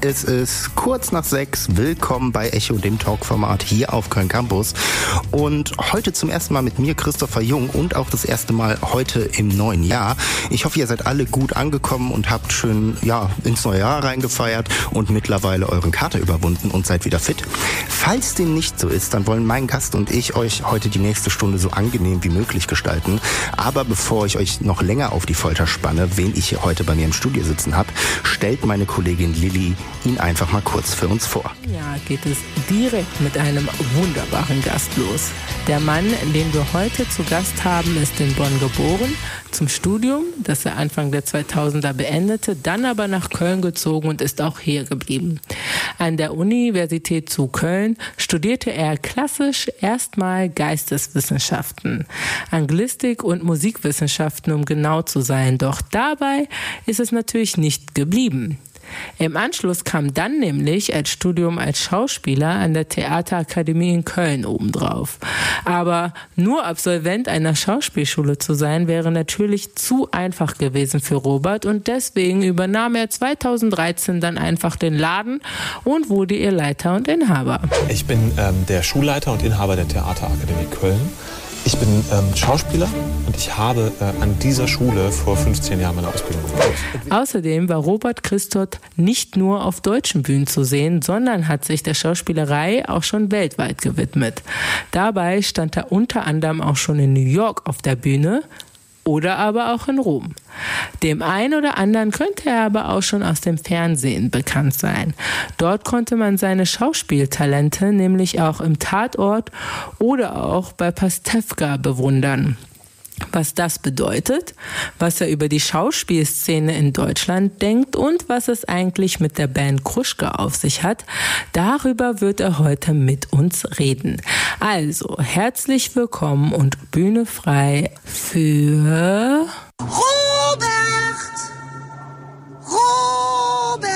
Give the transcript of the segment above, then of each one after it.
es ist kurz nach sechs. Willkommen bei Echo, dem Talkformat hier auf Köln Campus. Und heute zum ersten Mal mit mir, Christopher Jung, und auch das erste Mal heute im neuen Jahr. Ich hoffe, ihr seid alle gut angekommen und habt schön ja, ins neue Jahr reingefeiert und mittlerweile euren Kater überwunden und seid wieder fit. Falls dem nicht so ist, dann wollen mein Gast und ich euch heute die nächste Stunde so angenehm wie möglich gestalten. Aber bevor ich euch noch länger auf die Folter spanne, wen ich hier heute bei mir im Studio sitzen habe, stellt meine Kollegin Lilly ihn einfach mal kurz für uns vor. Ja, geht es direkt mit einem wunderbaren Gast los. Der Mann, den wir heute zu Gast haben, ist in Bonn geboren, zum Studium, das er Anfang der 2000er beendete, dann aber nach Köln gezogen und ist auch hier geblieben. An der Universität zu Köln studierte er klassisch erstmal Geisteswissenschaften, Anglistik und Musikwissenschaften, um genau zu sein. Doch dabei ist es natürlich nicht geblieben. Im Anschluss kam dann nämlich als Studium als Schauspieler an der Theaterakademie in Köln obendrauf. Aber nur Absolvent einer Schauspielschule zu sein, wäre natürlich zu einfach gewesen für Robert und deswegen übernahm er 2013 dann einfach den Laden und wurde ihr Leiter und Inhaber. Ich bin ähm, der Schulleiter und Inhaber der Theaterakademie Köln. Ich bin ähm, Schauspieler und ich habe äh, an dieser Schule vor 15 Jahren meine Ausbildung gemacht. Außerdem war Robert Christot nicht nur auf deutschen Bühnen zu sehen, sondern hat sich der Schauspielerei auch schon weltweit gewidmet. Dabei stand er unter anderem auch schon in New York auf der Bühne, oder aber auch in Rom. Dem einen oder anderen könnte er aber auch schon aus dem Fernsehen bekannt sein. Dort konnte man seine Schauspieltalente nämlich auch im Tatort oder auch bei Pastewka bewundern. Was das bedeutet, was er über die Schauspielszene in Deutschland denkt und was es eigentlich mit der Band Kruschke auf sich hat, darüber wird er heute mit uns reden. Also, herzlich willkommen und Bühne frei für Robert! Robert!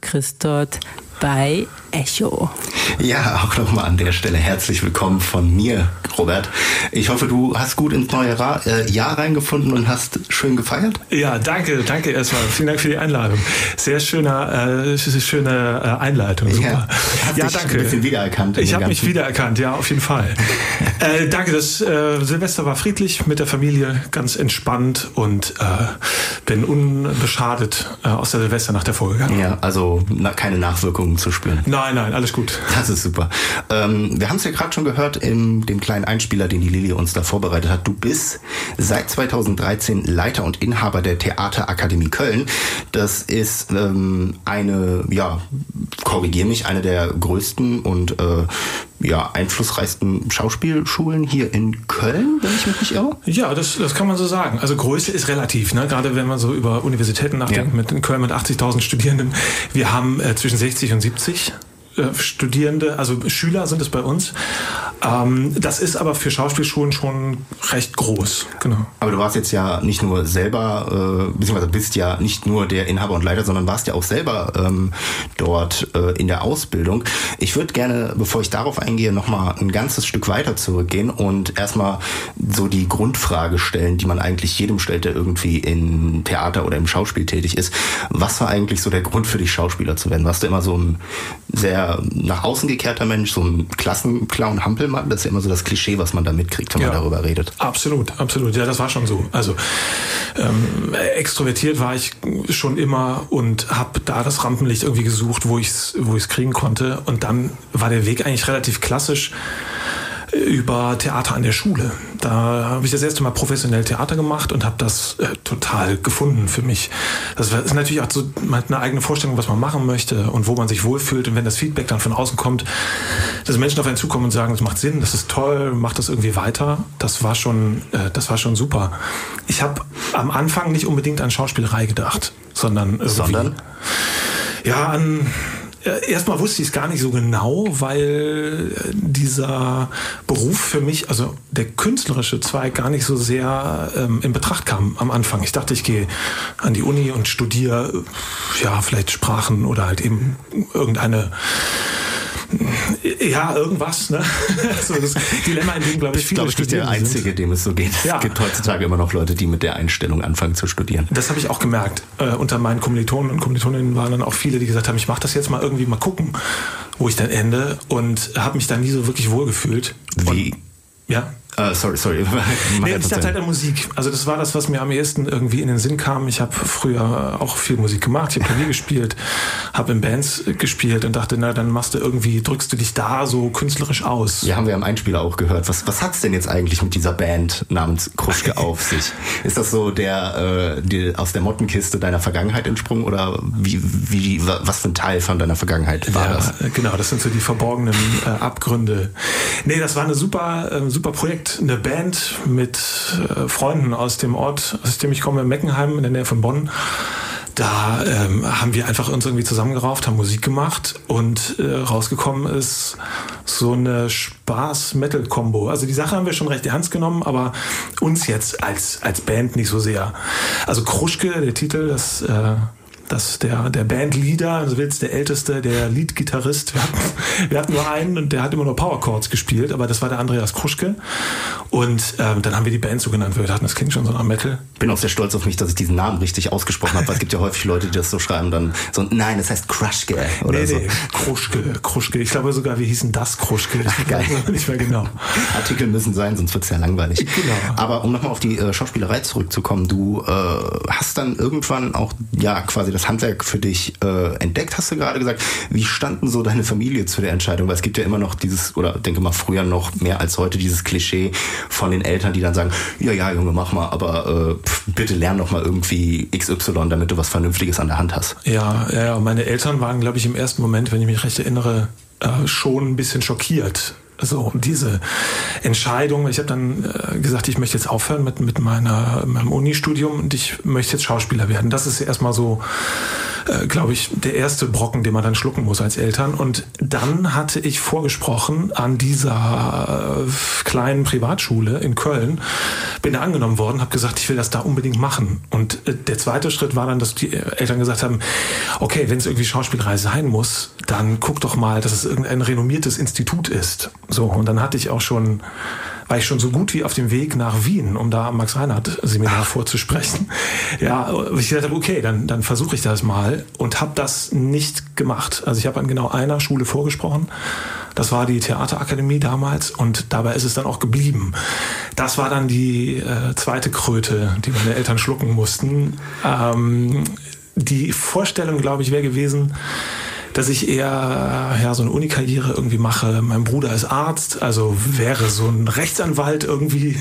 Christot bei Echo. Ja, auch nochmal an der Stelle herzlich willkommen von mir, Robert. Ich hoffe, du hast gut ins neue Ra äh, Jahr reingefunden und hast schön gefeiert. Ja, danke, danke erstmal. Vielen Dank für die Einladung. Sehr schöner, äh, schöne äh, Einleitung. Super. Ja, hast ja dich danke. ein bisschen wiedererkannt. Ich habe mich wiedererkannt, ja, auf jeden Fall. äh, danke, das äh, Silvester war friedlich mit der Familie, ganz entspannt und bin unbeschadet aus der Silvesternacht hervorgegangen. Ja, also na, keine Nachwirkungen zu spüren. Nein, nein, alles gut. Das ist super. Ähm, wir haben es ja gerade schon gehört in dem kleinen Einspieler, den die Lilly uns da vorbereitet hat. Du bist seit 2013 Leiter und Inhaber der Theaterakademie Köln. Das ist ähm, eine, ja, korrigier mich, eine der größten und äh, ja, einflussreichsten Schauspielschulen hier in Köln, wenn ich mich nicht irre. Ja, das, das kann man so sagen. Also Größe ist relativ, ne? gerade wenn man so über Universitäten nachdenkt, Ja. mit in Köln mit 80.000 Studierenden. Wir haben äh, zwischen 60 und 70 äh, Studierende, also Schüler sind es bei uns. Ähm, das ist aber für Schauspielschulen schon recht groß. Genau. Aber du warst jetzt ja nicht nur selber, äh, beziehungsweise bist ja nicht nur der Inhaber und Leiter, sondern warst ja auch selber ähm, dort äh, in der Ausbildung. Ich würde gerne, bevor ich darauf eingehe, nochmal ein ganzes Stück weiter zurückgehen und erstmal so die Grundfrage stellen, die man eigentlich jedem stellt, der irgendwie in Theater oder im Schauspiel tätig ist. Was war eigentlich so der Grund für dich, Schauspieler zu werden? Warst du immer so ein sehr nach außen gekehrter Mensch, so ein Klassenclown, Hampelmann? Das ist ja immer so das Klischee, was man da mitkriegt, wenn man Ja. darüber redet. Absolut, absolut. Ja, das war schon so. Also ähm, extrovertiert war ich schon immer und habe da das Rampenlicht irgendwie gesucht, wo ich es wo ich's kriegen konnte. Und dann war der Weg eigentlich relativ klassisch über Theater an der Schule. Da habe ich das erste Mal professionell Theater gemacht und habe das äh, total gefunden für mich. Das ist natürlich auch so man hat eine eigene Vorstellung, was man machen möchte und wo man sich wohlfühlt. Und wenn das Feedback dann von außen kommt, dass Menschen auf einen zukommen und sagen, das macht Sinn, das ist toll, macht das irgendwie weiter, das war schon, äh, das war schon super. Ich habe am Anfang nicht unbedingt an Schauspielerei gedacht, sondern Sondern? ja an erstmal wusste ich es gar nicht so genau, weil äh, dieser Beruf für mich, also der künstlerische Zweig, gar nicht so sehr ähm, in Betracht kam am Anfang. Ich dachte, ich gehe an die Uni und studiere, äh, ja, vielleicht Sprachen oder halt eben irgendeine ja, irgendwas. Ne? so das Dilemma, in dem, glaube ich, viele glaube ich, der Einzige, sind. dem es so geht. Ja. Es gibt heutzutage immer noch Leute, die mit der Einstellung anfangen zu studieren. Das habe ich auch gemerkt. Äh, unter meinen Kommilitonen und Kommilitoninnen waren dann auch viele, die gesagt haben, ich mache das jetzt mal irgendwie mal gucken, wo ich dann ende und habe mich dann nie so wirklich wohlgefühlt. Wie? Und, ja. Uh, sorry, sorry. nee, ich dachte halt an Musik. Also das war das, was mir am ehesten irgendwie in den Sinn kam. Ich habe früher auch viel Musik gemacht. Ich habe Klavier gespielt, habe in Bands gespielt und dachte, na, dann machst du irgendwie, drückst du dich da so künstlerisch aus. Ja, haben wir am Einspieler auch gehört. Was, was hat's denn jetzt eigentlich mit dieser Band namens Kruschke auf sich? Ist das so der, äh, die, aus der Mottenkiste deiner Vergangenheit entsprungen oder wie, wie, was für ein Teil von deiner Vergangenheit war ja, das? Genau, das sind so die verborgenen äh, Abgründe. Nee, das war eine super, äh, super Projekt eine Band mit äh, Freunden aus dem Ort, aus dem ich komme, Meckenheim in der Nähe von Bonn. Da ähm, haben wir einfach uns irgendwie zusammengerauft, haben Musik gemacht und äh, rausgekommen ist so eine Spaß-Metal-Kombo. Also die Sache haben wir schon recht ernst genommen, aber uns jetzt als, als Band nicht so sehr. Also Kruschke, der Titel, das äh, dass der, der Bandleader, also willst der älteste, der Leadgitarrist, wir hatten, wir hatten nur einen und der hat immer nur Power Chords gespielt, aber das war der Andreas Kruschke. Und ähm, dann haben wir die Band so genannt, wir dachten, das klingt schon so nach Metal. Bin auch sehr stolz auf mich, dass ich diesen Namen richtig ausgesprochen habe, weil es gibt ja häufig Leute, die das so schreiben, dann so, nein, das heißt Kruschke oder nee, so. Nee, Kruschke, Kruschke. Ich glaube sogar, wir hießen das Kruschke. Ich Geil. nicht mehr genau. Artikel müssen sein, sonst wird es ja langweilig. Genau. Aber um nochmal auf die äh, Schauspielerei zurückzukommen, du äh, hast dann irgendwann auch, ja, quasi das das Handwerk für dich äh, entdeckt, hast du gerade gesagt. Wie standen so deine Familie zu der Entscheidung? Weil es gibt ja immer noch dieses, oder denke mal früher noch mehr als heute, dieses Klischee von den Eltern, die dann sagen, ja, ja, Junge, mach mal, aber äh, pf, bitte lern doch mal irgendwie XY, damit du was Vernünftiges an der Hand hast. Ja, ja, meine Eltern waren, glaube ich, im ersten Moment, wenn ich mich recht erinnere, äh, schon ein bisschen schockiert so, diese Entscheidung, ich habe dann äh, gesagt, ich möchte jetzt aufhören mit, mit meiner, meinem Uni-Studium und ich möchte jetzt Schauspieler werden. Das ist erstmal so äh, glaube ich, der erste Brocken, den man dann schlucken muss als Eltern. Und dann hatte ich vorgesprochen an dieser äh, kleinen Privatschule in Köln, bin da angenommen worden, habe gesagt, ich will das da unbedingt machen. Und äh, der zweite Schritt war dann, dass die Eltern gesagt haben, okay, wenn es irgendwie Schauspielerei sein muss, dann guck doch mal, dass es irgendein renommiertes Institut ist. So, und dann hatte ich auch schon war ich schon so gut wie auf dem Weg nach Wien, um da am Max-Reinhardt-Seminar vorzusprechen. Ja, ich gesagt habe, okay, dann, dann versuche ich das mal und habe das nicht gemacht. Also ich habe an genau einer Schule vorgesprochen. Das war die Theaterakademie damals und dabei ist es dann auch geblieben. Das war dann die äh, zweite Kröte, die meine Eltern schlucken mussten. Ähm, die Vorstellung, glaube ich, wäre gewesen, dass ich eher ja, so eine Unikarriere irgendwie mache. Mein Bruder ist Arzt, also wäre so ein Rechtsanwalt irgendwie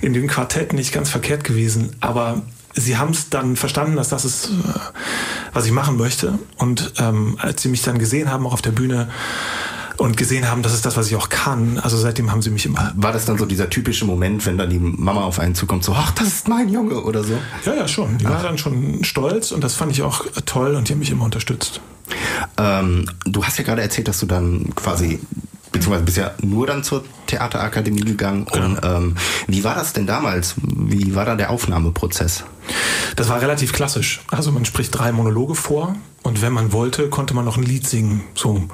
in dem Quartett nicht ganz verkehrt gewesen. Aber sie haben es dann verstanden, dass das ist, äh, was ich machen möchte. Und ähm, als sie mich dann gesehen haben, auch auf der Bühne, und gesehen haben, das ist das, was ich auch kann. Also seitdem haben sie mich immer. War das dann so dieser typische Moment, wenn dann die Mama auf einen zukommt, so, ach, das ist mein Junge oder so? Ja, ja, schon. Die ach. war dann schon stolz und das fand ich auch toll und die haben mich immer unterstützt. Ähm, du hast ja gerade erzählt, dass du dann quasi beziehungsweise bist ja nur dann zur Theaterakademie gegangen. Genau. Und ähm, wie war das denn damals? Wie war da der Aufnahmeprozess? Das war relativ klassisch. Also man spricht drei Monologe vor und wenn man wollte, konnte man noch ein Lied singen. So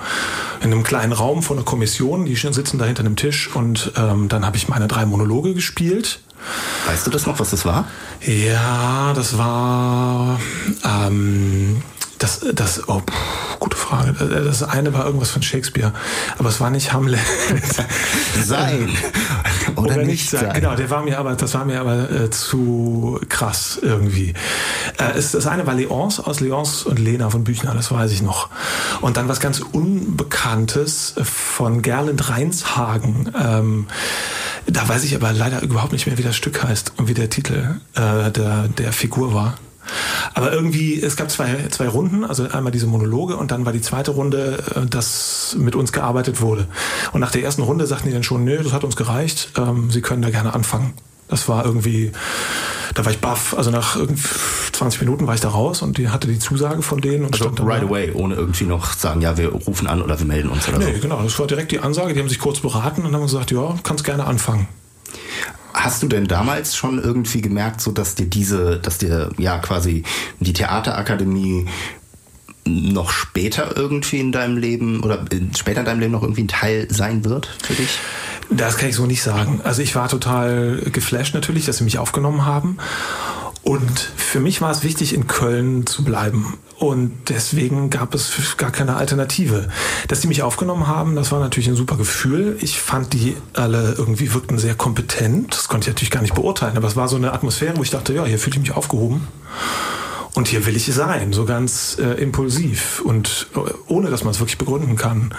in einem kleinen Raum vor einer Kommission, die sitzen da hinter einem Tisch und ähm, dann habe ich meine drei Monologe gespielt. Weißt du das noch, was das war? Ja, das war ähm, das, das, oh, gute Frage. Das eine war irgendwas von Shakespeare, aber es war nicht Hamlet. sein oder, oder nicht sein. Genau, der war mir aber, das war mir aber äh, zu krass irgendwie. Äh, es, das eine war Leonce aus Leonce und Lena von Büchner, das weiß ich noch. Und dann was ganz Unbekanntes von Gerland Reinshagen. Ähm, da weiß ich aber leider überhaupt nicht mehr, wie das Stück heißt und wie der Titel äh, der, der Figur war. Aber irgendwie, es gab zwei, zwei Runden, also einmal diese Monologe und dann war die zweite Runde, äh, dass mit uns gearbeitet wurde. Und nach der ersten Runde sagten die dann schon, nö, das hat uns gereicht, ähm, Sie können da gerne anfangen. Das war irgendwie da war ich baff. Also nach 20 Minuten war ich da raus und die hatte die Zusage von denen. Und also stand right da. away, ohne irgendwie noch sagen, ja, wir rufen an oder wir melden uns oder Nee, so. genau. Das war direkt die Ansage. Die haben sich kurz beraten und haben gesagt, ja, kannst gerne anfangen. Hast du denn damals schon irgendwie gemerkt, so dass dir diese, dass dir ja quasi die Theaterakademie noch später irgendwie in deinem Leben oder in- später in deinem Leben noch irgendwie ein Teil sein wird für dich? Das kann ich so nicht sagen. Also ich war total geflasht natürlich, dass sie mich aufgenommen haben. Und für mich war es wichtig, in Köln zu bleiben. Und deswegen gab es gar keine Alternative. Dass die mich aufgenommen haben, das war natürlich ein super Gefühl. Ich fand die alle irgendwie wirkten sehr kompetent. Das konnte ich natürlich gar nicht beurteilen. Aber es war so eine Atmosphäre, wo ich dachte, ja, hier fühle ich mich aufgehoben. Und hier will ich sein, so ganz äh, impulsiv und äh, ohne, dass man es wirklich begründen kann.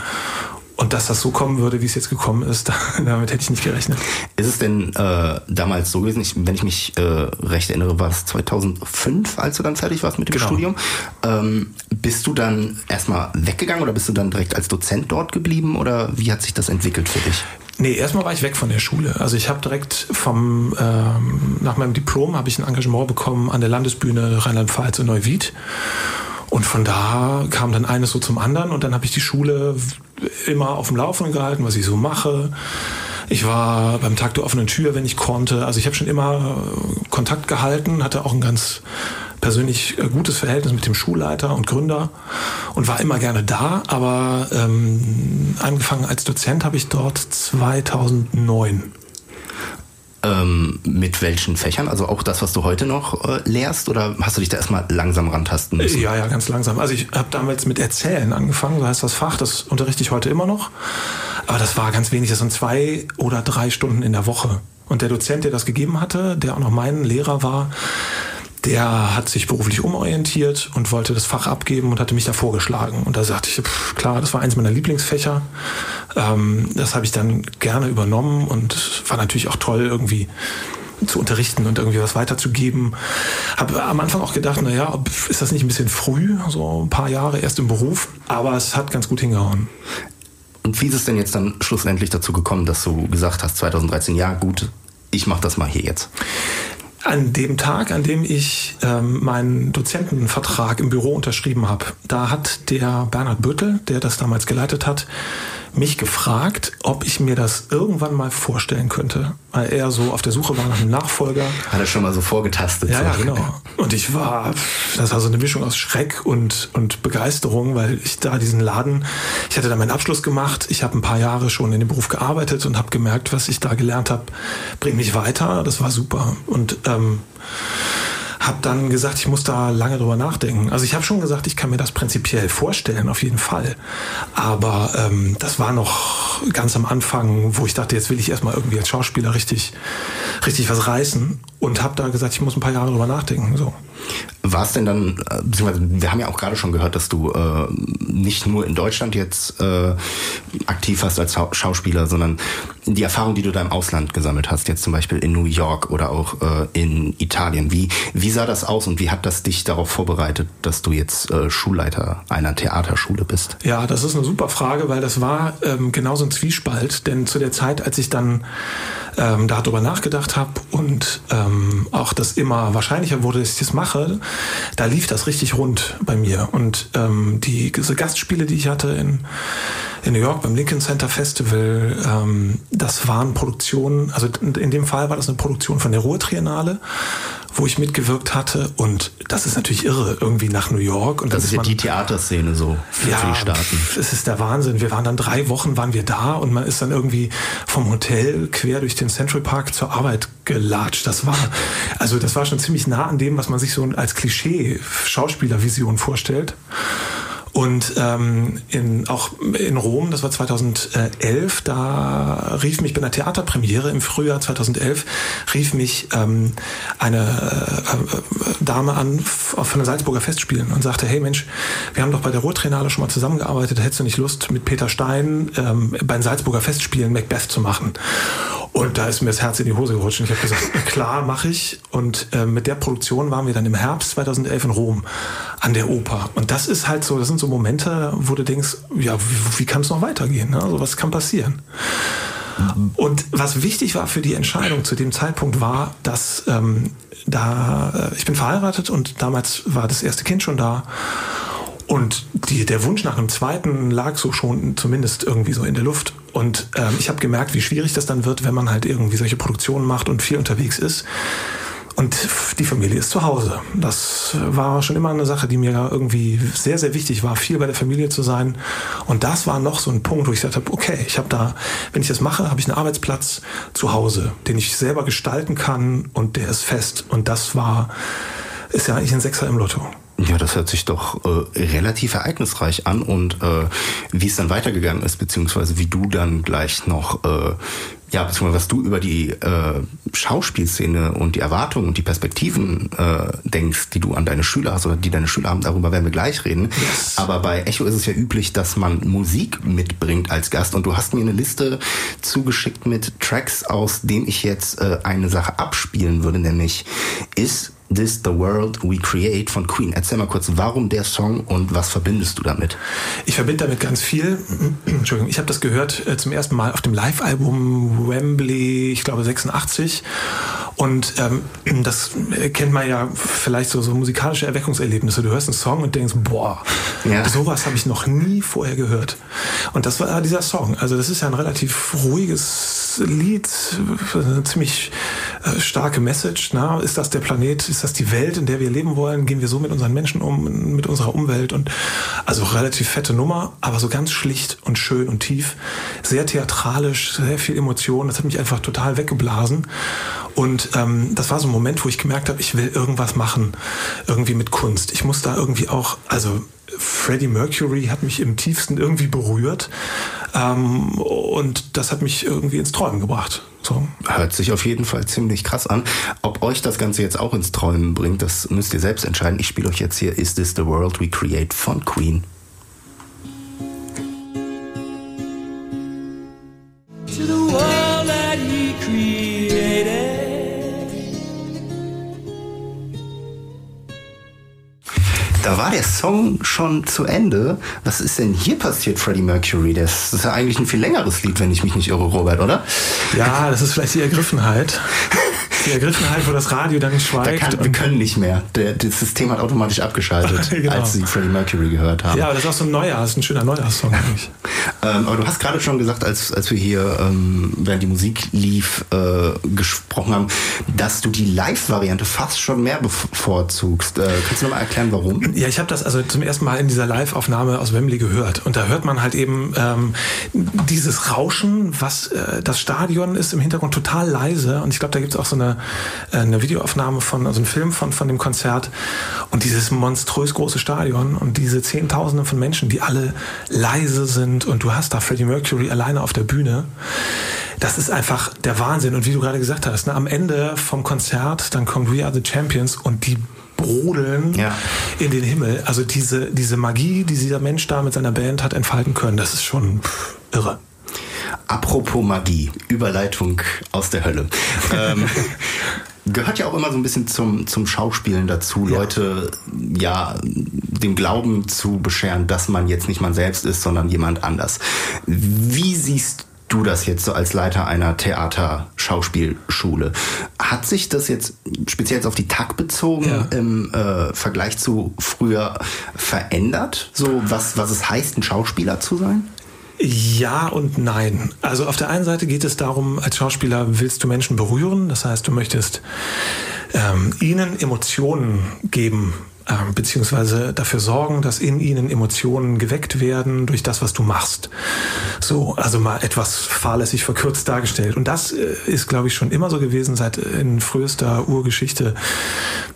Und dass das so kommen würde, wie es jetzt gekommen ist, damit hätte ich nicht gerechnet. Ist es denn äh, damals so gewesen, ich, wenn ich mich äh, recht erinnere, war es 2005, als du dann fertig warst mit dem Genau. Studium? Ähm, bist du dann erstmal weggegangen oder bist du dann direkt als Dozent dort geblieben oder wie hat sich das entwickelt für dich? Nee, erstmal war ich weg von der Schule. Also ich habe direkt vom ähm, nach meinem Diplom habe ich ein Engagement bekommen an der Landesbühne Rheinland-Pfalz in Neuwied. Und von da kam dann eines so zum anderen und dann habe ich die Schule immer auf dem Laufenden gehalten, was ich so mache. Ich war beim Tag der offenen Tür, wenn ich konnte. Also ich habe schon immer äh, Kontakt gehalten, hatte auch ein ganz persönlich äh, gutes Verhältnis mit dem Schulleiter und Gründer und war immer gerne da. Aber ähm, angefangen als Dozent habe ich dort 2009. Ähm, mit welchen Fächern? Also auch das, was du heute noch äh, lehrst oder hast du dich da erstmal langsam rantasten müssen? Ja, ja, ganz langsam. Also ich habe damals mit Erzählen angefangen, so heißt das Fach, das unterrichte ich heute immer noch. Aber das war ganz wenig, das sind zwei oder drei Stunden in der Woche. Und der Dozent, der das gegeben hatte, der auch noch mein Lehrer war, der hat sich beruflich umorientiert und wollte das Fach abgeben und hatte mich da vorgeschlagen. Und da sagte ich, pff, klar, das war eins meiner Lieblingsfächer. Ähm, das habe ich dann gerne übernommen und war natürlich auch toll irgendwie zu unterrichten und irgendwie was weiterzugeben. Habe am Anfang auch gedacht, naja, ist das nicht ein bisschen früh, so ein paar Jahre erst im Beruf, aber es hat ganz gut hingehauen. Und wie ist es denn jetzt dann schlussendlich dazu gekommen, dass du gesagt hast, 2013, ja gut, ich mache das mal hier jetzt? An dem Tag, an dem ich ähm, meinen Dozentenvertrag im Büro unterschrieben habe, da hat der Bernhard Büttel, der das damals geleitet hat, mich gefragt, ob ich mir das irgendwann mal vorstellen könnte, weil er so auf der Suche war nach einem Nachfolger. Hat er schon mal so vorgetastet? Ja, so. ja, genau. Und ich war, das war so eine Mischung aus Schreck und, und Begeisterung, weil ich da diesen Laden, ich hatte da meinen Abschluss gemacht, ich habe ein paar Jahre schon in dem Beruf gearbeitet und habe gemerkt, was ich da gelernt habe, bringt mich weiter. Das war super. Und ähm, habe dann gesagt, ich muss da lange drüber nachdenken. Also ich habe schon gesagt, ich kann mir das prinzipiell vorstellen, auf jeden Fall. Aber ähm, das war noch ganz am Anfang, wo ich dachte, jetzt will ich erstmal irgendwie als Schauspieler richtig, richtig was reißen und habe da gesagt, ich muss ein paar Jahre drüber nachdenken. So. War es denn dann, äh, beziehungsweise wir haben ja auch gerade schon gehört, dass du äh, nicht nur in Deutschland jetzt äh, aktiv warst als Schau- Schauspieler, sondern die Erfahrung, die du da im Ausland gesammelt hast, jetzt zum Beispiel in New York oder auch äh, in Italien. Wie, wie sah das aus und wie hat das dich darauf vorbereitet, dass du jetzt äh, Schulleiter einer Theaterschule bist? Ja, das ist eine super Frage, weil das war ähm, genauso ein Zwiespalt. Denn zu der Zeit, als ich dann ähm, darüber nachgedacht habe und ähm, auch das immer wahrscheinlicher wurde, dass ich das mache, da lief das richtig rund bei mir. Und ähm, die diese Gastspiele, die ich hatte in, in New York beim Lincoln Center Festival, ähm, das waren Produktionen, also in in dem Fall war das eine Produktion von der Ruhr Triennale, wo ich mitgewirkt hatte. Und das ist natürlich irre, irgendwie nach New York. Und Das ist ja die Theaterszene so für, für die Staaten. Es ist der Wahnsinn. Wir waren dann drei Wochen waren wir da und man ist dann irgendwie vom Hotel quer durch den Central Park zur Arbeit gelatscht. Das war also das war schon ziemlich nah an dem, was man sich so als Klischee Schauspielervision vorstellt. Und ähm, in, auch in Rom, das war 2011, da rief mich bei einer Theaterpremiere im Frühjahr 2011, rief mich ähm, eine äh, äh, Dame an von den Salzburger Festspielen und sagte, hey Mensch, wir haben doch bei der Ruhrtriennale schon mal zusammengearbeitet, hättest du nicht Lust, mit Peter Stein ähm, bei den Salzburger Festspielen Macbeth zu machen? Und da ist mir das Herz in die Hose gerutscht. Und ich habe gesagt, klar, mache ich. Und äh, mit der Produktion waren wir dann im Herbst 2011 in Rom an der Oper. Und das ist halt so, das sind so Momente, wo du denkst, ja, wie, wie kann es noch weitergehen? Ne? Also was kann passieren? Und was wichtig war für die Entscheidung zu dem Zeitpunkt war, dass ähm, da äh, ich bin verheiratet und damals war das erste Kind schon da und die, der Wunsch nach einem zweiten lag so schon zumindest irgendwie so in der Luft. Und ähm, ich habe gemerkt, wie schwierig das dann wird, wenn man halt irgendwie solche Produktionen macht und viel unterwegs ist. Und die Familie ist zu Hause. Das war schon immer eine Sache, die mir irgendwie sehr, sehr wichtig war, viel bei der Familie zu sein. Und das war noch so ein Punkt, wo ich gesagt habe, okay, ich habe da, wenn ich das mache, habe ich einen Arbeitsplatz zu Hause, den ich selber gestalten kann und der ist fest. Und das war, ist ja eigentlich ein Sechser im Lotto. Ja, das hört sich doch äh, relativ ereignisreich an und äh, wie es dann weitergegangen ist, beziehungsweise wie du dann gleich noch, äh, ja, beziehungsweise was du über die äh, Schauspielszene und die Erwartungen und die Perspektiven äh, denkst, die du an deine Schüler hast oder die deine Schüler haben, darüber werden wir gleich reden. Yes. Aber bei Echo ist es ja üblich, dass man Musik mitbringt als Gast und du hast mir eine Liste zugeschickt mit Tracks, aus denen ich jetzt äh, eine Sache abspielen würde, nämlich ist This the World We Create von Queen. Erzähl mal kurz, warum der Song und was verbindest du damit? Ich verbinde damit ganz viel. Entschuldigung, ich habe das gehört äh, zum ersten Mal auf dem Live-Album Wembley, ich glaube 86. Und ähm, das kennt man ja vielleicht so, so musikalische Erweckungserlebnisse. Du hörst einen Song und denkst, boah, Ja. sowas habe ich noch nie vorher gehört. Und das war dieser Song. Also das ist ja ein relativ ruhiges Lied, eine ziemlich äh, starke Message. Na? Ist das der Planet? Ist das die Welt, in der wir leben wollen? Gehen wir so mit unseren Menschen um, mit unserer Umwelt? Und also relativ fette Nummer, aber so ganz schlicht und schön und tief. Sehr theatralisch, sehr viel Emotion. Das hat mich einfach total weggeblasen. Und ähm, das war so ein Moment, wo ich gemerkt habe, ich will irgendwas machen, irgendwie mit Kunst. Ich muss da irgendwie auch, also Freddie Mercury hat mich im tiefsten irgendwie berührt ähm, und das hat mich irgendwie ins Träumen gebracht. So. Hört sich auf jeden Fall ziemlich krass an. Ob euch das Ganze jetzt auch ins Träumen bringt, das müsst ihr selbst entscheiden. Ich spiele euch jetzt hier Is This the World We Create von Queen. Song schon zu Ende. Was ist denn hier passiert, Freddie Mercury? Das ist ja eigentlich ein viel längeres Lied, wenn ich mich nicht irre, Robert, oder? Ja, das ist vielleicht die Ergriffenheit. Die Ergriffenheit, wo das Radio dann Da schweigt. kann, wir können nicht mehr. Der, das System hat automatisch abgeschaltet, Genau. als sie Freddie Mercury gehört haben. ja, aber das ist auch so ein neuer, das ist ein schöner Neujahrssong. Ähm, aber du hast gerade schon gesagt, als, als wir hier, ähm, während die Musik lief, äh, gesprochen haben, dass du die Live-Variante fast schon mehr bevorzugst. Äh, kannst du nochmal erklären, warum? Ja, ich habe das also zum ersten Mal in dieser Live-Aufnahme aus Wembley gehört. Und da hört man halt eben ähm, dieses Rauschen, was äh, das Stadion ist im Hintergrund total leise. Und ich glaube, da gibt's auch so eine, äh, eine Videoaufnahme von, also einen Film von, von dem Konzert. Und dieses monströs große Stadion und diese Zehntausende von Menschen, die alle leise sind. Und du hast da Freddie Mercury alleine auf der Bühne. Das ist einfach der Wahnsinn. Und wie du gerade gesagt hast, ne, am Ende vom Konzert, dann kommt We Are the Champions und die brodeln Ja. in den Himmel. Also diese, diese Magie, die dieser Mensch da mit seiner Band hat entfalten können, das ist schon irre. Apropos Magie, Überleitung aus der Hölle. ähm, gehört ja auch immer so ein bisschen zum, zum Schauspielen dazu, Ja. Leute ja dem Glauben zu bescheren, dass man jetzt nicht man selbst ist, sondern jemand anders. Wie siehst du das jetzt so als Leiter einer Theater-Schauspielschule? Hat sich das jetzt speziell jetzt auf die TAG bezogen Ja. im äh, Vergleich zu früher verändert? So was, was es heißt, ein Schauspieler zu sein? Ja und nein. Also auf der einen Seite geht es darum, als Schauspieler willst du Menschen berühren, das heißt, du möchtest ähm, ihnen Emotionen geben, beziehungsweise dafür sorgen, dass in ihnen Emotionen geweckt werden durch das, was du machst. So, also mal etwas fahrlässig verkürzt dargestellt. Und das äh, ist, glaube ich, schon immer so gewesen, seit äh, in frühester Urgeschichte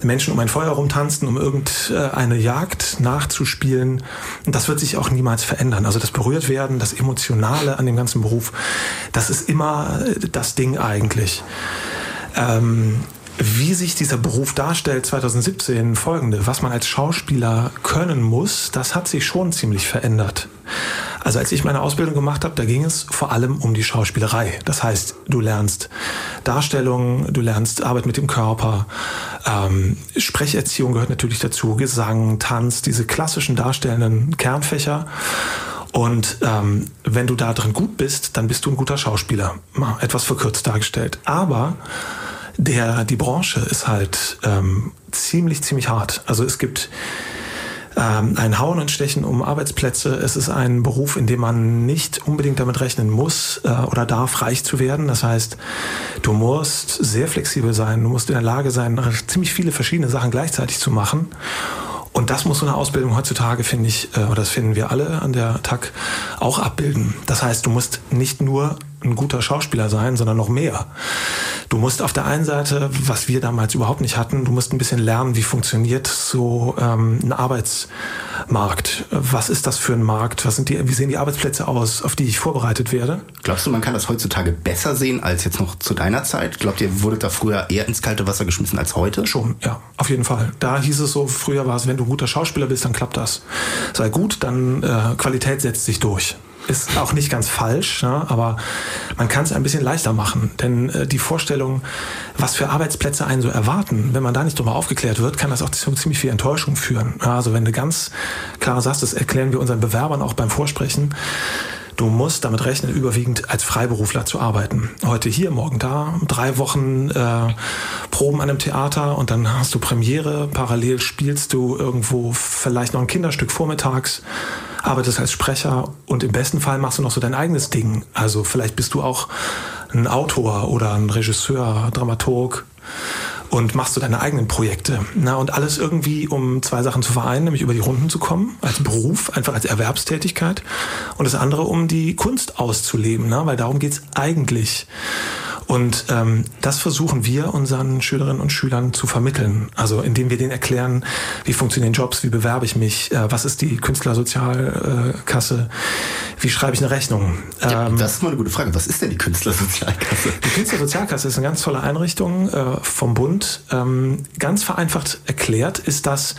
Menschen um ein Feuer rumtanzten, um irgendeine Jagd nachzuspielen. Und das wird sich auch niemals verändern. Also das Berührtwerden, das Emotionale an dem ganzen Beruf, das ist immer äh, das Ding eigentlich. Ähm, wie sich dieser Beruf darstellt 2017 folgende, was man als Schauspieler können muss, das hat sich schon ziemlich verändert. Also als ich meine Ausbildung gemacht habe, da ging es vor allem um die Schauspielerei. Das heißt, du lernst Darstellung, du lernst Arbeit mit dem Körper, ähm, Sprecherziehung gehört natürlich dazu, Gesang, Tanz, diese klassischen darstellenden Kernfächer. Und ähm, wenn du da drin gut bist, dann bist du ein guter Schauspieler. Mal etwas verkürzt dargestellt. Aber der, die Branche ist halt ähm, ziemlich, ziemlich hart. Also es gibt ähm, ein Hauen und Stechen um Arbeitsplätze. Es ist ein Beruf, in dem man nicht unbedingt damit rechnen muss äh, oder darf, reich zu werden. Das heißt, du musst sehr flexibel sein, du musst in der Lage sein, ziemlich viele verschiedene Sachen gleichzeitig zu machen. Und das muss so eine Ausbildung heutzutage, finde ich, äh, oder das finden wir alle an der TAG, auch abbilden. Das heißt, du musst nicht nur ein guter Schauspieler sein, sondern noch mehr. Du musst auf der einen Seite, was wir damals überhaupt nicht hatten, du musst ein bisschen lernen, wie funktioniert so ähm, ein Arbeitsmarkt. Was ist das für ein Markt? Was sind die, wie sehen die Arbeitsplätze aus, auf die ich vorbereitet werde? Glaubst du, man kann das heutzutage besser sehen als jetzt noch zu deiner Zeit? Glaubt ihr, wurde da früher eher ins kalte Wasser geschmissen als heute? Schon, ja, auf jeden Fall. Da hieß es so, früher war es, wenn du ein guter Schauspieler bist, dann klappt das. Sei gut, dann äh, Qualität setzt sich durch ist auch nicht ganz falsch, ja, aber man kann es ein bisschen leichter machen. Denn äh, die Vorstellung, was für Arbeitsplätze einen so erwarten, wenn man da nicht drüber aufgeklärt wird, kann das auch zu ziemlich viel Enttäuschung führen. Also wenn du ganz klar sagst, das erklären wir unseren Bewerbern auch beim Vorsprechen, Du musst damit rechnen, überwiegend als Freiberufler zu arbeiten. Heute hier, morgen da, drei Wochen äh, Proben an einem Theater und dann hast du Premiere. Parallel spielst du irgendwo vielleicht noch ein Kinderstück vormittags arbeitest als Sprecher und im besten Fall machst du noch so dein eigenes Ding. Also vielleicht bist du auch ein Autor oder ein Regisseur, Dramaturg und machst du deine eigenen Projekte. Na, und alles irgendwie, um zwei Sachen zu vereinen, nämlich über die Runden zu kommen, als Beruf, einfach als Erwerbstätigkeit. Und das andere, um die Kunst auszuleben, na, weil darum geht's eigentlich. Und ähm, das versuchen wir unseren Schülerinnen und Schülern zu vermitteln. Also indem wir denen erklären, wie funktionieren Jobs, wie bewerbe ich mich, äh, was ist die Künstlersozialkasse, wie schreibe ich eine Rechnung. Ja, ähm, das ist mal eine gute Frage. Was ist denn die Künstlersozialkasse? Die Künstlersozialkasse ist eine ganz tolle Einrichtung äh, vom Bund. Ähm, ganz vereinfacht erklärt ist das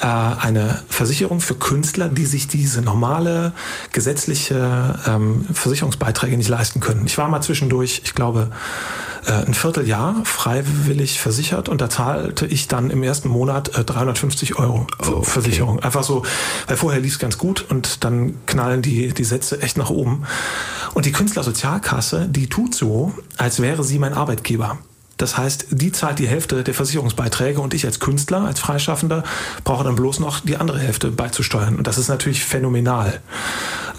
äh, eine Versicherung für Künstler, die sich diese normale gesetzliche ähm, Versicherungsbeiträge nicht leisten können. Ich war mal zwischendurch, ich glaube, ein Vierteljahr freiwillig versichert und da zahlte ich dann im ersten Monat äh, 350 Euro oh, okay. Versicherung. Einfach so, weil vorher lief es ganz gut und dann knallen die, die Sätze echt nach oben. Und die Künstlersozialkasse, die tut so, als wäre sie mein Arbeitgeber. Das heißt, die zahlt die Hälfte der Versicherungsbeiträge und ich als Künstler, als Freischaffender, brauche dann bloß noch die andere Hälfte beizusteuern. Und das ist natürlich phänomenal.